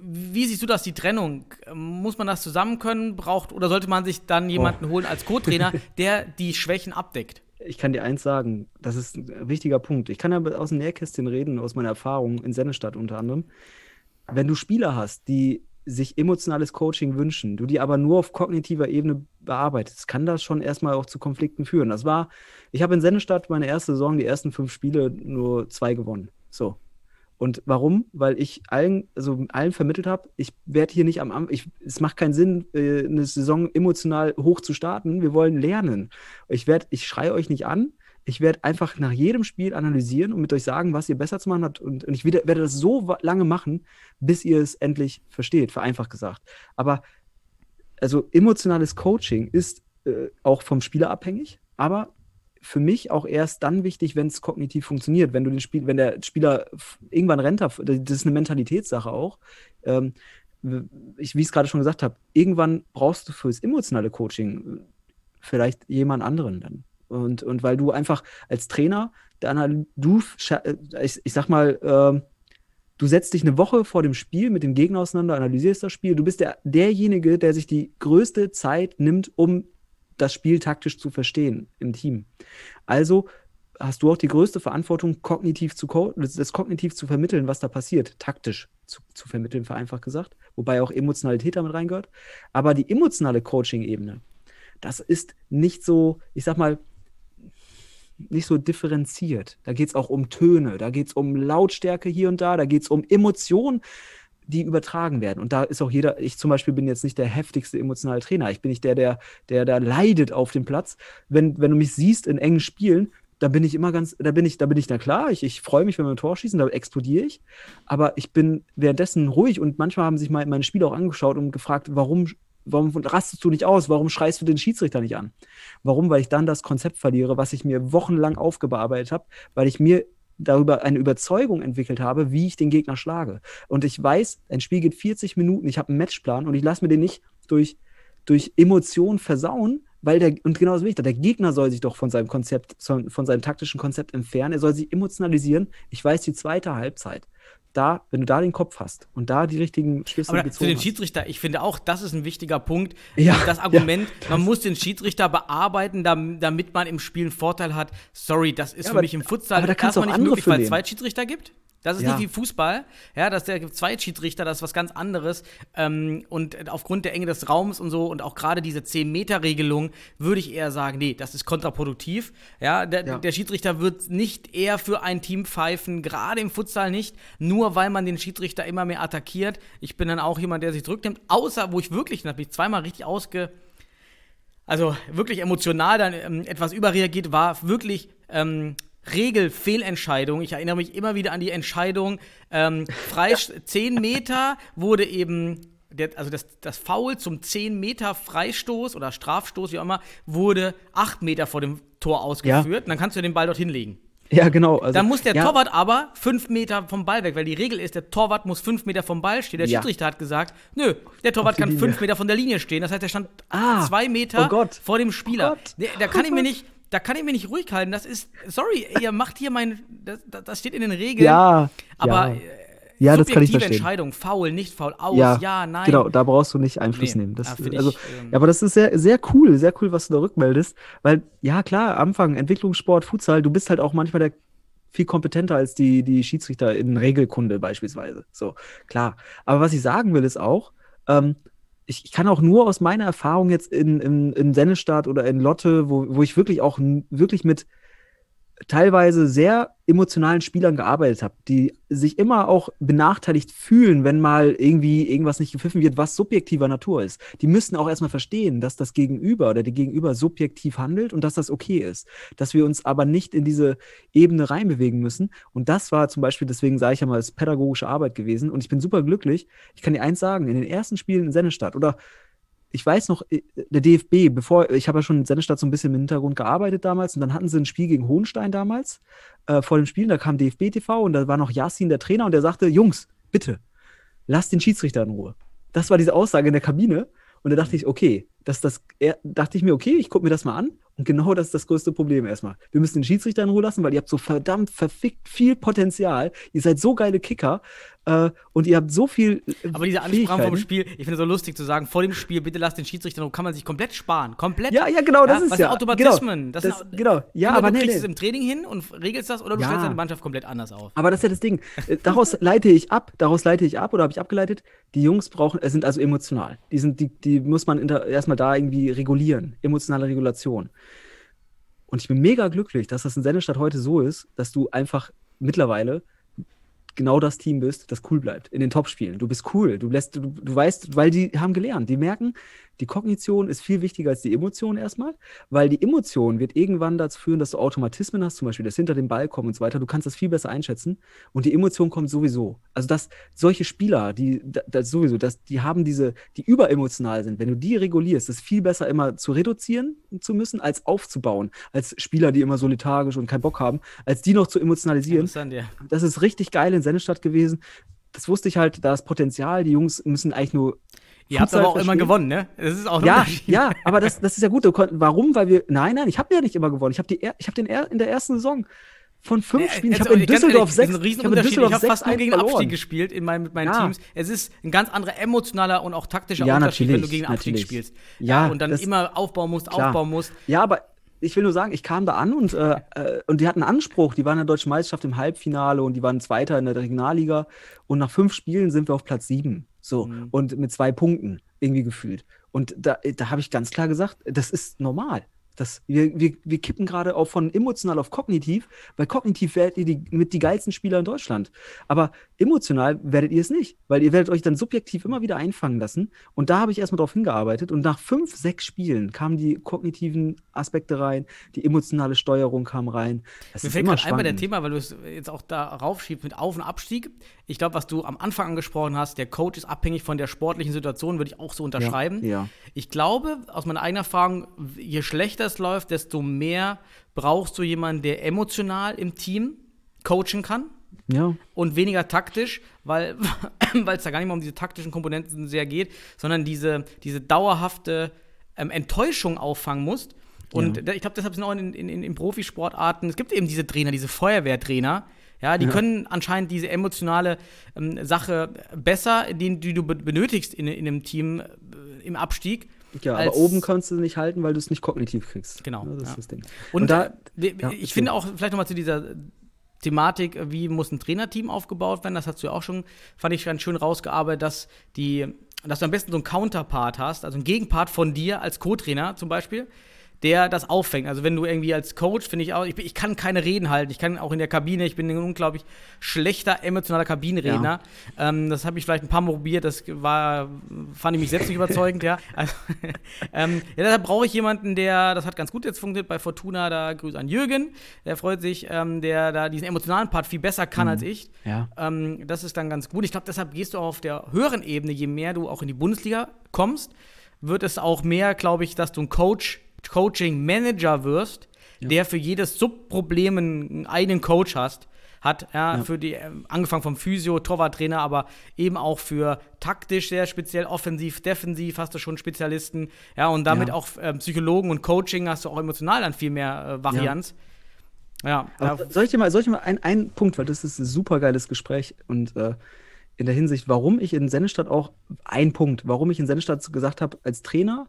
wie siehst du das, die Trennung? Muss man das zusammen können? Braucht, oder sollte man sich dann jemanden holen als Co-Trainer, der die Schwächen abdeckt? Ich kann dir eins sagen, das ist ein wichtiger Punkt. Ich kann ja aus dem Nähkästchen reden, aus meiner Erfahrung in Sennestadt unter anderem. Wenn du Spieler hast, die sich emotionales Coaching wünschen, du die aber nur auf kognitiver Ebene bearbeitest, kann das schon erstmal auch zu Konflikten führen. Das war, ich habe in Sennestadt meine erste Saison, die ersten fünf Spiele nur zwei gewonnen. So. Und warum? Weil ich allen, also allen vermittelt habe, ich werde hier nicht am, ich, es macht keinen Sinn, äh, eine Saison emotional hoch zu starten. Wir wollen lernen. Ich werde, ich schreie euch nicht an. Ich werde einfach nach jedem Spiel analysieren und mit euch sagen, was ihr besser zu machen habt. Und, und ich werde, werde das so lange machen, bis ihr es endlich versteht, vereinfacht gesagt. Aber also emotionales Coaching ist äh, auch vom Spieler abhängig, aber für mich auch erst dann wichtig, wenn es kognitiv funktioniert. Wenn du den Spiel, wenn der Spieler irgendwann rennt, das ist eine Mentalitätssache auch. Ähm, ich, wie ich es gerade schon gesagt habe, irgendwann brauchst du fürs emotionale Coaching äh, vielleicht jemand anderen dann. Und, und weil du einfach als Trainer, dann, du, scha- äh, ich, ich sag mal, ähm, du setzt dich eine Woche vor dem Spiel mit dem Gegner auseinander, analysierst das Spiel. Du bist der, derjenige, der sich die größte Zeit nimmt, um das Spiel taktisch zu verstehen im Team. Also hast du auch die größte Verantwortung, kognitiv zu das kognitiv zu vermitteln, was da passiert, taktisch zu, zu vermitteln, vereinfacht gesagt, wobei auch Emotionalität damit reingehört. Aber die emotionale Coaching-Ebene, das ist nicht so, ich sag mal, nicht so differenziert. Da geht es auch um Töne, da geht es um Lautstärke hier und da, da geht es um Emotionen, die übertragen werden. Und da ist auch jeder, ich zum Beispiel bin jetzt nicht der heftigste emotionale Trainer. Ich bin nicht der, der, der da leidet auf dem Platz. Wenn, wenn du mich siehst in engen Spielen, da bin ich immer ganz, da bin ich, da bin ich, na klar, ich, ich freue mich, wenn wir ein Tor schießen, da explodiere ich. Aber ich bin währenddessen ruhig und manchmal haben sich mein, meine Spieler auch angeschaut und gefragt, warum, warum rastest du nicht aus? Warum schreist du den Schiedsrichter nicht an? Warum? Weil ich dann das Konzept verliere, was ich mir wochenlang aufgearbeitet habe, weil ich mir darüber eine Überzeugung entwickelt habe, wie ich den Gegner schlage. Und ich weiß, ein Spiel geht 40 Minuten, ich habe einen Matchplan und ich lasse mir den nicht durch, durch Emotionen versauen, weil der, und genauso wie ich, der Gegner soll sich doch von seinem Konzept, von, seinem taktischen Konzept entfernen. Er soll sich emotionalisieren. Ich weiß, die zweite Halbzeit da, wenn du da den Kopf hast und da die richtigen Schlüsse Aber gezogen den hast. Schiedsrichter, ich finde auch, das ist ein wichtiger Punkt. Ja, das Argument, man muss den Schiedsrichter bearbeiten, dam- damit man im Spiel einen Vorteil hat. Sorry, das ist Ja, für aber- mich im Futsal aber da kannst du erstmal auch nicht möglich, für weil es nehmen. Zweitschiedsrichter gibt. Das ist Ja. nicht wie Fußball, ja, dass der gibt Zweitschiedsrichter, das ist was ganz anderes. Ähm, und aufgrund der Enge des Raums und so und auch gerade diese 10-Meter-Regelung würde ich eher sagen, nee, das ist kontraproduktiv. Ja, der, Ja. der Schiedsrichter wird nicht eher für ein Team pfeifen, gerade im Futsal nicht, nur weil man den Schiedsrichter immer mehr attackiert. Ich bin dann auch jemand, der sich zurücknimmt, außer wo ich wirklich, da habe ich zweimal richtig ausge also wirklich emotional dann ähm, etwas überreagiert, war wirklich ähm, Regelfehlentscheidung. Ich erinnere mich immer wieder an die Entscheidung, ähm, frei 10 Meter wurde eben, der, also das, das Foul zum 10 Meter Freistoß oder Strafstoß, wie auch immer, wurde 8 Meter vor dem Tor ausgeführt. Und dann kannst du den Ball dorthin legen. Ja, genau. Also, Dann muss der ja, Torwart aber 5 Meter vom Ball weg, weil die Regel ist, der Torwart muss 5 Meter vom Ball stehen. Der Ja. Schiedsrichter hat gesagt, nö, der Torwart kann Linie. 5 Meter von der Linie stehen. Das heißt, er stand Ah, 2 Meter oh vor dem Spieler. Oh Gott. Nee, da kann ich mir nicht, da kann ich mir nicht ruhig halten. Das ist, sorry, ihr macht hier mein, das, das steht in den Regeln. Ja, aber ja. äh, Ja, das kann ich subjektive verstehen. Entscheidung, faul, nicht faul, aus, ja, ja, nein. Genau, da brauchst du nicht Einfluss Nee, nehmen. Das, find ich, also, ähm, aber das ist sehr, sehr cool, sehr cool, was du da rückmeldest. Weil, ja, klar, Anfang, Entwicklungssport, Futsal, du bist halt auch manchmal der viel kompetenter als die, die Schiedsrichter in Regelkunde beispielsweise. So, klar. Aber was ich sagen will, ist auch, ähm, ich, ich kann auch nur aus meiner Erfahrung jetzt in, in, in Sennestadt oder in Lotte, wo, wo ich wirklich auch wirklich mit teilweise sehr emotionalen Spielern gearbeitet habe, die sich immer auch benachteiligt fühlen, wenn mal irgendwie irgendwas nicht gepfiffen wird, was subjektiver Natur ist. Die müssen auch erstmal verstehen, dass das Gegenüber oder der Gegenüber subjektiv handelt und dass das okay ist. Dass wir uns aber nicht in diese Ebene reinbewegen müssen. Und das war zum Beispiel, deswegen sage ich ja mal, es pädagogische Arbeit gewesen. Und ich bin super glücklich. Ich kann dir eins sagen, in den ersten Spielen in Sennestadt oder ich weiß noch, äh, der DFB, bevor, ich habe ja schon in Sennestadt so ein bisschen im Hintergrund gearbeitet damals und dann hatten sie ein Spiel gegen Hohenstein damals, äh, vor dem Spiel, da kam DFB TV und da war noch Yasin der Trainer und der sagte, Jungs, bitte, lasst den Schiedsrichter in Ruhe. Das war diese Aussage in der Kabine und da dachte ich, okay, das, das, er, dachte ich mir, okay, ich gucke mir das mal an und genau das ist das größte Problem erstmal. Wir müssen den Schiedsrichter in Ruhe lassen, weil ihr habt so verdammt verfickt viel Potenzial, ihr seid so geile Kicker äh, und ihr habt so viel äh, Aber diese Ansprache vom. Spiel, ich finde es so lustig zu sagen, vor dem Spiel, bitte lass den Schiedsrichter, noch, kann man sich komplett sparen. Komplett. Ja, ja, genau, das ist was ja. sind Automatismen. Genau, das das, genau. Ja, aber du nee, kriegst nee. es im Training hin und regelst das oder du Ja. stellst deine Mannschaft komplett anders auf. Aber das ist ja das Ding. Äh, Daraus leite ich ab, daraus leite ich ab oder habe ich abgeleitet, die Jungs brauchen, sind also emotional. Die, sind, die, die muss man erstmal da irgendwie regulieren. Emotionale Regulation. Und ich bin mega glücklich, dass das in Sennestadt heute so ist, dass du einfach mittlerweile genau das Team bist, das cool bleibt in den Topspielen. Du bist cool, du lässt, du, du weißt, weil die haben gelernt, die merken, die Kognition ist viel wichtiger als die Emotion erstmal, weil die Emotion wird irgendwann dazu führen, dass du Automatismen hast, zum Beispiel das hinter dem Ball kommen und so weiter. Du kannst das viel besser einschätzen und die Emotion kommt sowieso. Also dass solche Spieler, die da- das sowieso, dass die haben diese, die überemotional sind, wenn du die regulierst, ist viel besser immer zu reduzieren zu müssen, als aufzubauen, als Spieler, die immer so lethargisch und keinen Bock haben, als die noch zu emotionalisieren ja. das ist richtig geil in Sennestadt gewesen. Das wusste ich halt, da ist Potenzial. Die Jungs müssen eigentlich nur. Ihr habt aber auch immer gewonnen, ne? Das ist auch Ja, ja, aber das, das ist ja gut. Warum? Weil wir. Nein, nein, ich habe ja nicht immer gewonnen. Ich habe hab den er, in der ersten Saison von fünf Spielen. Ich also, habe in Düsseldorf sechs. Ich habe habe fast nur 6-1 gegen den Abstieg verloren. gespielt in meinen, mit meinen Ja. Teams. Es ist ein ganz anderer emotionaler und auch taktischer Ja, Unterschied, wenn du gegen Abstieg natürlich. spielst. Ja, und dann immer aufbauen musst, klar. aufbauen musst. Ja, aber ich will nur sagen, ich kam da an und, äh, äh, und die hatten einen Anspruch. Die waren in der deutschen Meisterschaft im Halbfinale und die waren Zweiter in der Regionalliga. Und nach fünf Spielen sind wir auf Platz sieben. So. Mhm. Und mit zwei Punkten irgendwie gefühlt. Und da, da habe ich ganz klar gesagt, das ist normal. Das, wir, wir, wir kippen gerade auch von emotional auf kognitiv, weil kognitiv werdet ihr die, mit die geilsten Spieler in Deutschland. Aber emotional werdet ihr es nicht, weil ihr werdet euch dann subjektiv immer wieder einfangen lassen. Und da habe ich erstmal drauf hingearbeitet. Und nach fünf, sechs Spielen kamen die kognitiven Aspekte rein, die emotionale Steuerung kam rein. Das Mir ist fällt immer gerade ein bei der. Thema, weil du es jetzt auch da raufschiebst mit Auf- und Abstieg. Ich glaube, was du am Anfang angesprochen hast, der Coach ist abhängig von der sportlichen Situation, würde ich auch so unterschreiben. ja. Ich glaube, aus meiner eigenen Erfahrung, je schlechter es läuft, desto mehr brauchst du jemanden, der emotional im Team coachen kann Ja, und weniger taktisch, weil es da gar nicht mehr um diese taktischen Komponenten sehr geht, sondern diese, diese dauerhafte ähm, Enttäuschung auffangen musst. Und Ja. ich glaube, deshalb sind auch in, in, in Profisportarten, es gibt eben diese Trainer, diese Feuerwehrtrainer, ja, die Ja. können anscheinend diese emotionale ähm, Sache besser, die, die du be- benötigst in, in einem Team äh, im Abstieg. Ja, aber oben kannst du nicht halten, weil du es nicht kognitiv kriegst. Genau, Ja, das ja. ist das Ding. Und, da- äh, ich finde auch, vielleicht nochmal zu dieser Thematik, wie muss ein Trainerteam aufgebaut werden, das hast du ja auch schon, fand ich ganz schön rausgearbeitet, dass die, dass du am besten so einen Counterpart hast, also einen Gegenpart von dir als Co-Trainer zum Beispiel, der das auffängt. Also wenn du irgendwie als Coach, finde ich auch, ich, ich kann keine Reden halten, ich kann auch in der Kabine, ich bin ein unglaublich schlechter, emotionaler Kabinenredner. Ähm, das habe ich vielleicht ein paar Mal probiert, das war, fand ich mich selbst nicht überzeugend, ja. Also, ähm, ja, deshalb brauche ich jemanden, der, das hat ganz gut jetzt funktioniert bei Fortuna, da Grüße an Jürgen, der freut sich, ähm, der da diesen emotionalen Part viel besser kann als ich. Ja. Ähm, das ist dann ganz gut. Ich glaube, deshalb gehst du auch auf der höheren Ebene, je mehr du auch in die Bundesliga kommst, wird es auch mehr, glaube ich, dass du ein Coach, Coaching-Manager wirst, der für jedes Subproblem einen eigenen Coach hast. Hat, ja, Ja. für die, ähm, angefangen vom Physio, Torwarttrainer, aber eben auch für taktisch sehr speziell, offensiv, defensiv hast du schon Spezialisten, ja, und damit Ja. auch ähm, Psychologen und Coaching hast du auch emotional dann viel mehr äh, Varianz. Ja, soll ich dir mal, soll ich mal ein- einen Punkt, weil das ist ein super geiles Gespräch und äh, in der Hinsicht, warum ich in Sennestadt auch, ein Punkt, warum ich in Sennestadt gesagt habe, als Trainer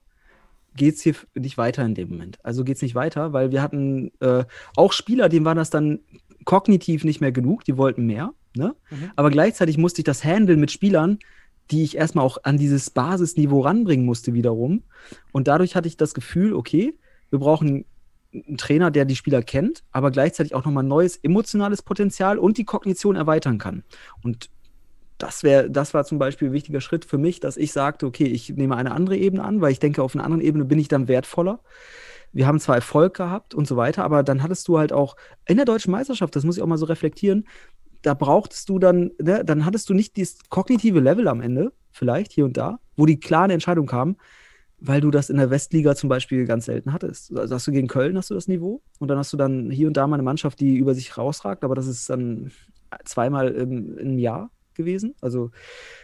geht es hier nicht weiter in dem Moment. Also geht es nicht weiter, weil wir hatten äh, auch Spieler, denen war das dann kognitiv nicht mehr genug, die wollten mehr, ne? Mhm. Aber gleichzeitig musste ich das handeln mit Spielern, die ich erstmal auch an dieses Basisniveau ranbringen musste wiederum. Und dadurch hatte ich das Gefühl, okay, wir brauchen einen Trainer, der die Spieler kennt, aber gleichzeitig auch nochmal neues emotionales Potenzial und die Kognition erweitern kann. Und das wäre, das war zum Beispiel ein wichtiger Schritt für mich, dass ich sagte, okay, ich nehme eine andere Ebene an, weil ich denke, auf einer anderen Ebene bin ich dann wertvoller. Wir haben zwar Erfolg gehabt und so weiter, aber dann hattest du halt auch in der deutschen Meisterschaft, das muss ich auch mal so reflektieren, da brauchtest du dann, ne, dann hattest du nicht dieses kognitive Level am Ende, vielleicht hier und da, wo die klare Entscheidung kam, weil du das in der Westliga zum Beispiel ganz selten hattest. Also hast du gegen Köln hast du das Niveau und dann hast du dann hier und da mal eine Mannschaft, die über sich rausragt, aber das ist dann zweimal im, im Jahr gewesen. Also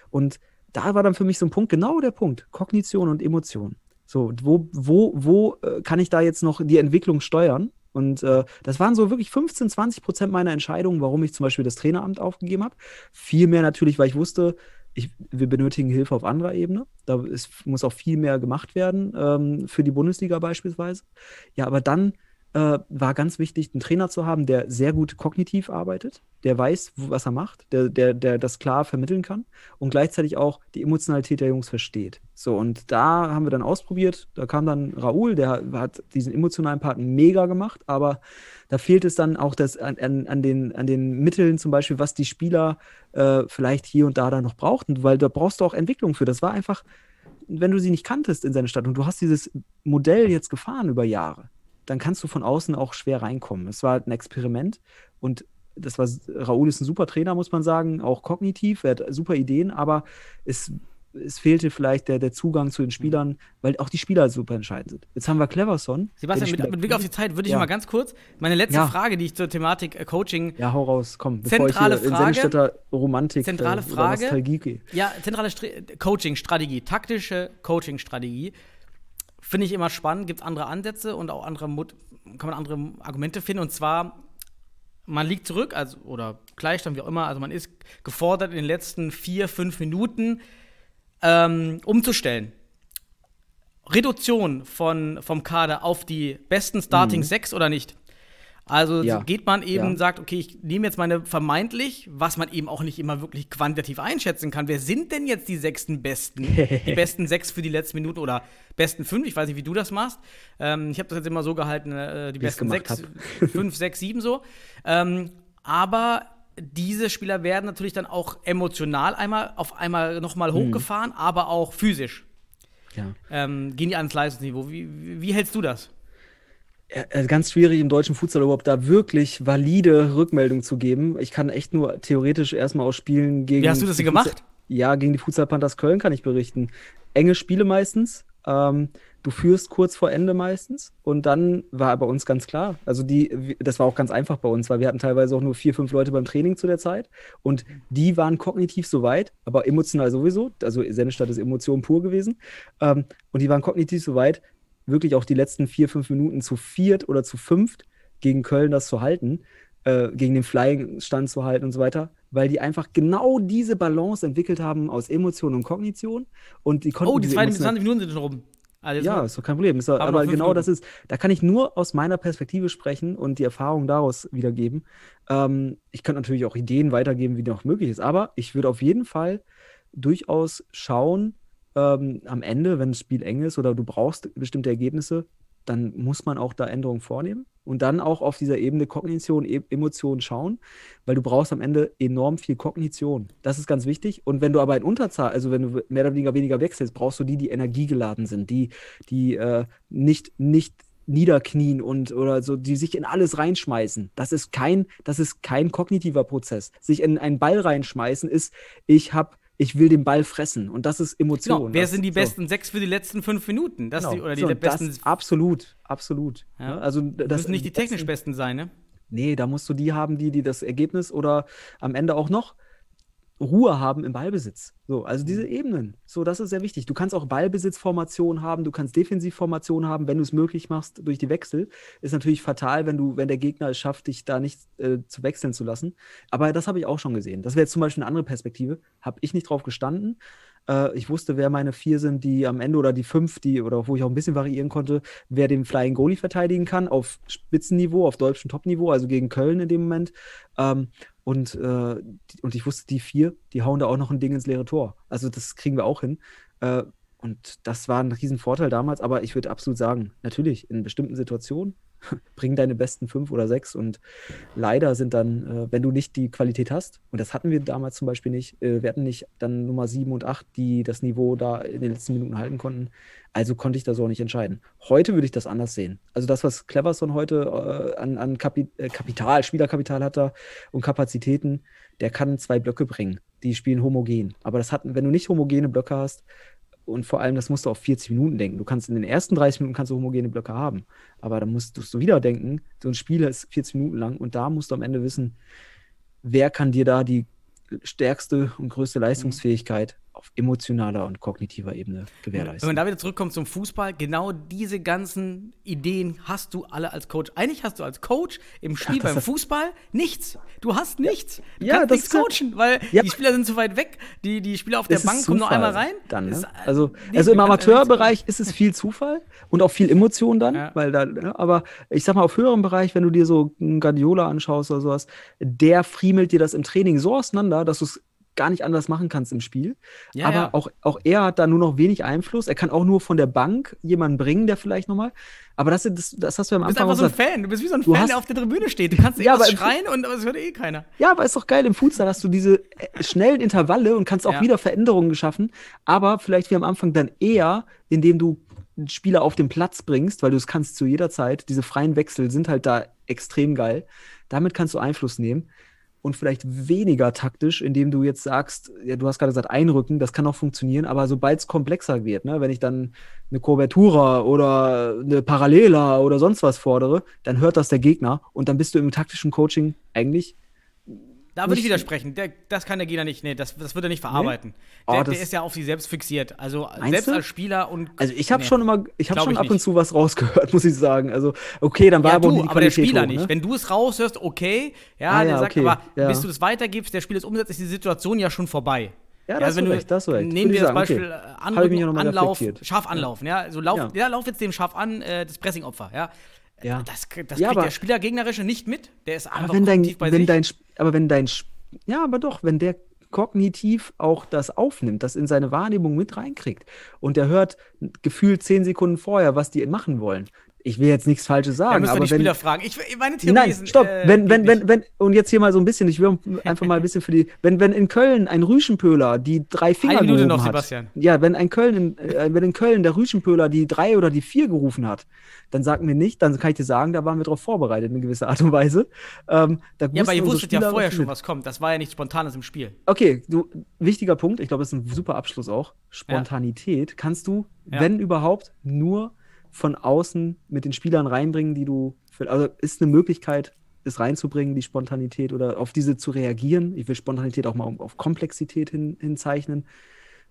und da war dann für mich so ein Punkt, genau der Punkt, Kognition und Emotion. So, wo, wo, wo äh, kann ich da jetzt noch die Entwicklung steuern? Und äh, das waren so wirklich 15, 20 Prozent meiner Entscheidungen, warum ich zum Beispiel das Traineramt aufgegeben habe. Viel mehr natürlich, weil ich wusste, ich, wir benötigen Hilfe auf anderer Ebene. Da ist, muss auch viel mehr gemacht werden, ähm, für die Bundesliga beispielsweise. Ja, aber dann äh, war ganz wichtig, einen Trainer zu haben, der sehr gut kognitiv arbeitet, der weiß, was er macht, der, der, der das klar vermitteln kann und gleichzeitig auch die Emotionalität der Jungs versteht. So, und da haben wir dann ausprobiert. Da kam dann Raoul, der hat- hat diesen emotionalen Part mega gemacht, aber da fehlt es dann auch das an, an, an, den, an den Mitteln, zum Beispiel, was die Spieler äh, vielleicht hier und da dann noch brauchten, weil da brauchst du auch Entwicklung für. Das war einfach, wenn du sie nicht kanntest in seiner Stadt und du hast dieses Modell jetzt gefahren über Jahre, dann kannst du von außen auch schwer reinkommen. Es war halt ein Experiment und das war, Raoul ist ein super Trainer, muss man sagen, auch kognitiv, er hat super Ideen, aber es, es fehlte vielleicht der, der Zugang zu den Spielern, weil auch die Spieler super entscheidend sind. Jetzt haben wir Cleverson. Sebastian, mit, mit Blick auf die Zeit würde ich Ja. mal ganz kurz meine letzte Ja. Frage, die ich zur Thematik äh, Coaching Ja, hau raus, komm. Zentrale bevor ich hier Frage. in Sennstädter Romantik Zentrale äh, Frage. Nostalgie gehe. Ja, zentrale Str- Coaching-Strategie, taktische Coaching-Strategie. Finde ich immer spannend, gibt es andere Ansätze und auch andere Mut kann man andere Argumente finden. Und zwar, man liegt zurück, also oder Gleichstand, wie auch immer, also man ist gefordert, in den letzten vier, fünf Minuten ähm, umzustellen. Reduktion von, vom Kader auf die besten Starting Mhm. sechs oder nicht? Also Ja. geht man eben, Ja. sagt, okay, ich nehme jetzt meine vermeintlich, was man eben auch nicht immer wirklich quantitativ einschätzen kann. Wer sind denn jetzt die sechsten Besten? die besten sechs für die letzten Minuten oder besten fünf? Ich weiß nicht, wie du das machst. Ähm, ich habe das jetzt immer so gehalten, äh, die Wie besten sechs, fünf, sechs, sieben so. Ähm, aber diese Spieler werden natürlich dann auch emotional einmal auf einmal nochmal hochgefahren, aber auch physisch. Ja. Ähm, gehen die ans Leistungsniveau. Wie, wie hältst du das? Äh, ganz schwierig im deutschen Futsal überhaupt da wirklich valide Rückmeldung zu geben. Ich kann echt nur theoretisch erstmal aus Spielen gegen. Wie hast du das denn Futsal- gemacht? Ja, gegen die Futsal Panthers Köln kann ich berichten. Enge Spiele meistens. Ähm, du führst kurz vor Ende meistens. Und dann war bei uns ganz klar, also die, das war auch ganz einfach bei uns, weil wir hatten teilweise auch nur vier, fünf Leute beim Training zu der Zeit. Und die waren kognitiv so weit, aber emotional sowieso. Also Sennestadt ist Emotion pur gewesen. Ähm, und die waren kognitiv so weit, wirklich auch die letzten vier, fünf Minuten zu viert oder zu fünft gegen Köln das zu halten, äh, gegen den Flying-Stand zu halten und so weiter, weil die einfach genau diese Balance entwickelt haben aus Emotion und Kognition und die konnten Oh, die diese 20 Emotion- Minuten sind schon rum. Also ja, ist doch kein Problem. Aber fünf genau das Minuten. ist, da kann ich nur aus meiner Perspektive sprechen und die Erfahrung daraus wiedergeben. Ähm, ich könnte natürlich auch Ideen weitergeben, wie noch möglich ist, aber ich würde auf jeden Fall durchaus schauen, ähm, am Ende, wenn das Spiel eng ist oder du brauchst bestimmte Ergebnisse, dann muss man auch da Änderungen vornehmen und dann auch auf dieser Ebene Kognition, e Emotionen schauen, weil du brauchst am Ende enorm viel Kognition. Das ist ganz wichtig. Und wenn du aber in Unterzahl, also wenn du mehr oder weniger weniger wechselst, brauchst du die, die energiegeladen sind, die, die äh, nicht, nicht niederknien und oder so, die sich in alles reinschmeißen. Das ist kein, das ist kein kognitiver Prozess. Sich in einen Ball reinschmeißen ist, ich hab, ich will den Ball fressen. Und das ist Emotion. Genau, wer das, sind die so. besten sechs für die letzten fünf Minuten? Das Genau. die, oder die so, besten. das, absolut, absolut. Ja. Ja, also das müssen nicht die technisch besten sein, ne? Nee, da musst du die haben, die, die das Ergebnis oder am Ende auch noch Ruhe haben im Ballbesitz. So, also Mhm. diese Ebenen. So, das ist sehr wichtig. Du kannst auch Ballbesitzformationen haben, du kannst Defensivformationen haben, wenn du es möglich machst durch die Wechsel. Ist natürlich fatal, wenn du, wenn der Gegner es schafft, dich da nicht äh, zu wechseln zu lassen. Aber das habe ich auch schon gesehen. Das wäre jetzt zum Beispiel eine andere Perspektive. Habe ich nicht drauf gestanden. Äh, ich wusste, wer meine vier sind, die am Ende oder die fünf, die, oder wo ich auch ein bisschen variieren konnte, wer den Flying Goalie verteidigen kann, auf Spitzenniveau, auf deutschem Topniveau, also gegen Köln in dem Moment. Ähm, und, äh, und ich wusste, die vier, die hauen da auch noch ein Ding ins leere Tor. Also das kriegen wir auch hin. Äh, und das war ein Riesenvorteil damals, aber ich würde absolut sagen, natürlich, in bestimmten Situationen bring deine besten fünf oder sechs und leider sind dann, äh, wenn du nicht die Qualität hast, und das hatten wir damals zum Beispiel nicht, äh, wir hatten nicht dann Nummer sieben und acht, die das Niveau da in den letzten Minuten halten konnten, also konnte ich das auch nicht entscheiden. Heute würde ich das anders sehen. Also das, was Cleverson heute äh, an, an Kapi äh, Kapital, Spielerkapital hat da und Kapazitäten, der kann zwei Blöcke bringen. Die spielen homogen. Aber das hat, wenn du nicht homogene Blöcke hast, und vor allem, das musst du auf 40 Minuten denken. Du kannst in den ersten 30 Minuten kannst du homogene Blöcke haben. Aber dann musst du wieder denken, so ein Spiel ist 40 Minuten lang und da musst du am Ende wissen, wer kann dir da die stärkste und größte Leistungsfähigkeit auf emotionaler und kognitiver Ebene Wenn gewährleisten. man da wieder zurückkommt zum Fußball, genau diese ganzen Ideen hast du alle als Coach. Eigentlich hast du als Coach im Spiel das beim Fußball nichts. Du hast nichts. Du Ja, kannst das nichts ja- coachen, weil Ja. die Spieler sind zu weit weg. Die, die Spieler auf der Es Bank kommen nur einmal rein. Dann, ne? Also, also im Amateurbereich ist es viel Zufall und auch viel Emotion dann, Ja. weil da, ne, aber ich sag mal, auf höherem Bereich, wenn du dir so einen Guardiola anschaust oder sowas, der friemelt dir das im Training so auseinander, dass du es gar nicht anders machen kannst im Spiel. Ja, aber ja. Auch, auch er hat da nur noch wenig Einfluss. Er kann auch nur von der Bank jemanden bringen, der vielleicht nochmal. Aber das, das, das hast du am Du bist Anfang einfach so ein. Fan. Du bist wie so ein Fan, hast- der auf der Tribüne steht. Du kannst Ja, aber schreien und es hört eh keiner. Ja, aber ist doch geil im Futsal, hast du diese äh, schnellen Intervalle und kannst auch Ja. wieder Veränderungen geschaffen, aber vielleicht wie am Anfang dann eher, indem du einen Spieler auf den Platz bringst, weil du es kannst zu jeder Zeit. Diese freien Wechsel sind halt da extrem geil. Damit kannst du Einfluss nehmen und vielleicht weniger taktisch, indem du jetzt sagst, ja, du hast gerade gesagt, einrücken, das kann auch funktionieren, aber sobald es komplexer wird, ne, wenn ich dann eine Covertura oder eine Paralela oder sonst was fordere, dann hört das der Gegner und dann bist du im taktischen Coaching eigentlich Da würde ich Nicht- widersprechen. Der, das kann der Gegner nicht. Nee, das, das wird er nicht verarbeiten. Oh, Der, das- der ist ja auf sich selbst fixiert. Also selbst du? als Spieler und. Also ich habe Nee. schon immer, ich habe schon ab und nicht. zu was rausgehört, muss ich sagen. Also okay, dann war Ja, aber du, aber der Spieler hoch, nicht. Ne? Wenn du es raushörst, okay. Ja, Ah, der ja, sagt okay, aber, ja. bis du das weitergibst, der Spiel ist umsetzt, ist die Situation ja schon vorbei. Ja, da hast wenn du recht, da hast du recht. Nehmen wir das sagen, okay. Beispiel äh, Anrücken, Anlauf, scharf anlaufen. Ja, so lauf, Ja. ja. lauf jetzt dem scharf an, äh, das Pressingopfer. Ja. Ja. Das, das Ja, kriegt der Spieler gegnerische nicht mit. Der ist einfach Aber wenn dein, bei wenn sich. dein, aber wenn dein, ja, aber doch, wenn der kognitiv auch das aufnimmt, das in seine Wahrnehmung mit reinkriegt und der hört gefühlt zehn Sekunden vorher, was die machen wollen. Ich will jetzt nichts Falsches da sagen, wir aber die wenn, Spieler fragen. Ich, meine Theorie Nein, ist, stopp. äh, wenn, wenn, wenn, wenn, und jetzt hier mal so ein bisschen, ich will einfach mal ein bisschen für die, wenn, wenn in Köln ein Rüschenpöhler die drei Finger Eine Minute noch, hat, Sebastian. ja, wenn ein Köln, in, äh, wenn in Köln der Rüschenpöhler die drei oder die vier gerufen hat, dann sag mir nicht, dann kann ich dir sagen, da waren wir drauf vorbereitet in gewisser Art und Weise. Ähm, da Ja, aber ihr wusstet ja Spieler, vorher was schon, was kommt. Das war ja nichts Spontanes im Spiel. Okay, du, wichtiger Punkt, ich glaube, das ist ein super Abschluss auch. Spontanität kannst du, Ja. wenn überhaupt, nur von außen mit den Spielern reinbringen, die du, für, also ist eine Möglichkeit, es reinzubringen, die Spontanität oder auf diese zu reagieren. Ich will Spontanität auch mal auf Komplexität hin, hinzeichnen,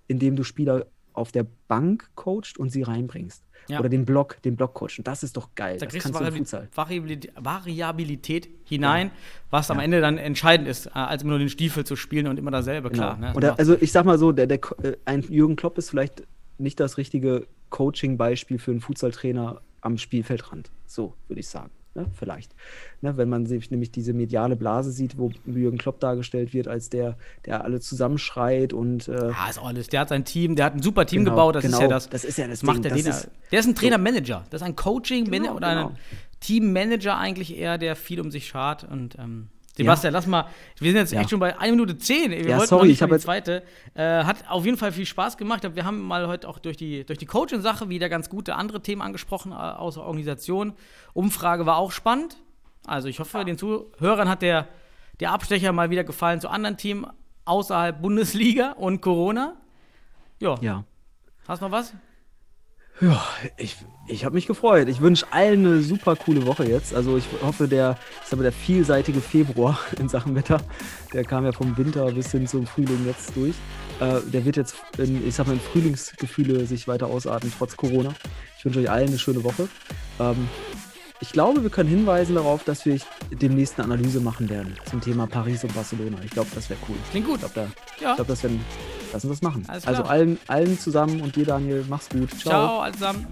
indem du Spieler auf der Bank coacht und sie reinbringst. Ja. Oder den Block, den Block coacht. Und das ist doch geil. Da das kriegst du kannst du im Variabil Futsal. Variabilität, Variabilität hinein, was am Ende dann entscheidend ist, äh, als immer nur den Stiefel zu spielen und immer dasselbe, klar. Genau. Ne? Oder, also ich sag mal so, der, der, äh, ein Jürgen Klopp ist vielleicht nicht das richtige Coaching-Beispiel für einen Futsaltrainer am Spielfeldrand. So würde ich sagen. Ne? Vielleicht. Ne? Wenn man sich nämlich diese mediale Blase sieht, wo Jürgen Klopp dargestellt wird, als der, der alle zusammenschreit und äh, Ja, ist auch alles. Der hat sein Team, der hat ein super Team Genau, gebaut. Das ist genau. ja das. Das ist ja das macht Ding, der, das den, ist- der ist ein Trainer-Manager. Das ist ein Coaching Genau, oder genau. ein Teammanager eigentlich eher, der viel um sich schart. Und ähm, Sebastian, lass mal. Wir sind jetzt Ja. echt schon bei 1 Minute 10. Wir Ja, wollten sorry, ich hab mal die jetzt- zweite. Äh, hat auf jeden Fall viel Spaß gemacht. Wir haben mal heute auch durch die, durch die Coaching-Sache wieder ganz gute andere Themen angesprochen, äh, außer Organisation. Umfrage war auch spannend. Also ich hoffe, den Zuhörern hat der, der Abstecher mal wieder gefallen zu anderen Themen außerhalb Bundesliga und Corona. Ja. ja. Hast du noch was? Ja, ich, ich habe mich gefreut. Ich wünsche allen eine super coole Woche jetzt. Also ich hoffe, der, ich sag mal, der vielseitige Februar in Sachen Wetter, der kam ja vom Winter bis hin zum Frühling jetzt durch. Äh, der wird jetzt, in, ich sag mal, in Frühlingsgefühle sich weiter ausarten, trotz Corona. Ich wünsche euch allen eine schöne Woche. Ähm, ich glaube, wir können hinweisen darauf, dass wir demnächst eine Analyse machen werden zum Thema Paris und Barcelona. Ich glaube, das wäre cool. Klingt gut. Ich glaube, da, Ja. glaub, das werden, lass uns das machen. Alles Also allen, allen zusammen und dir, Daniel, mach's gut. Ciao, zusammen.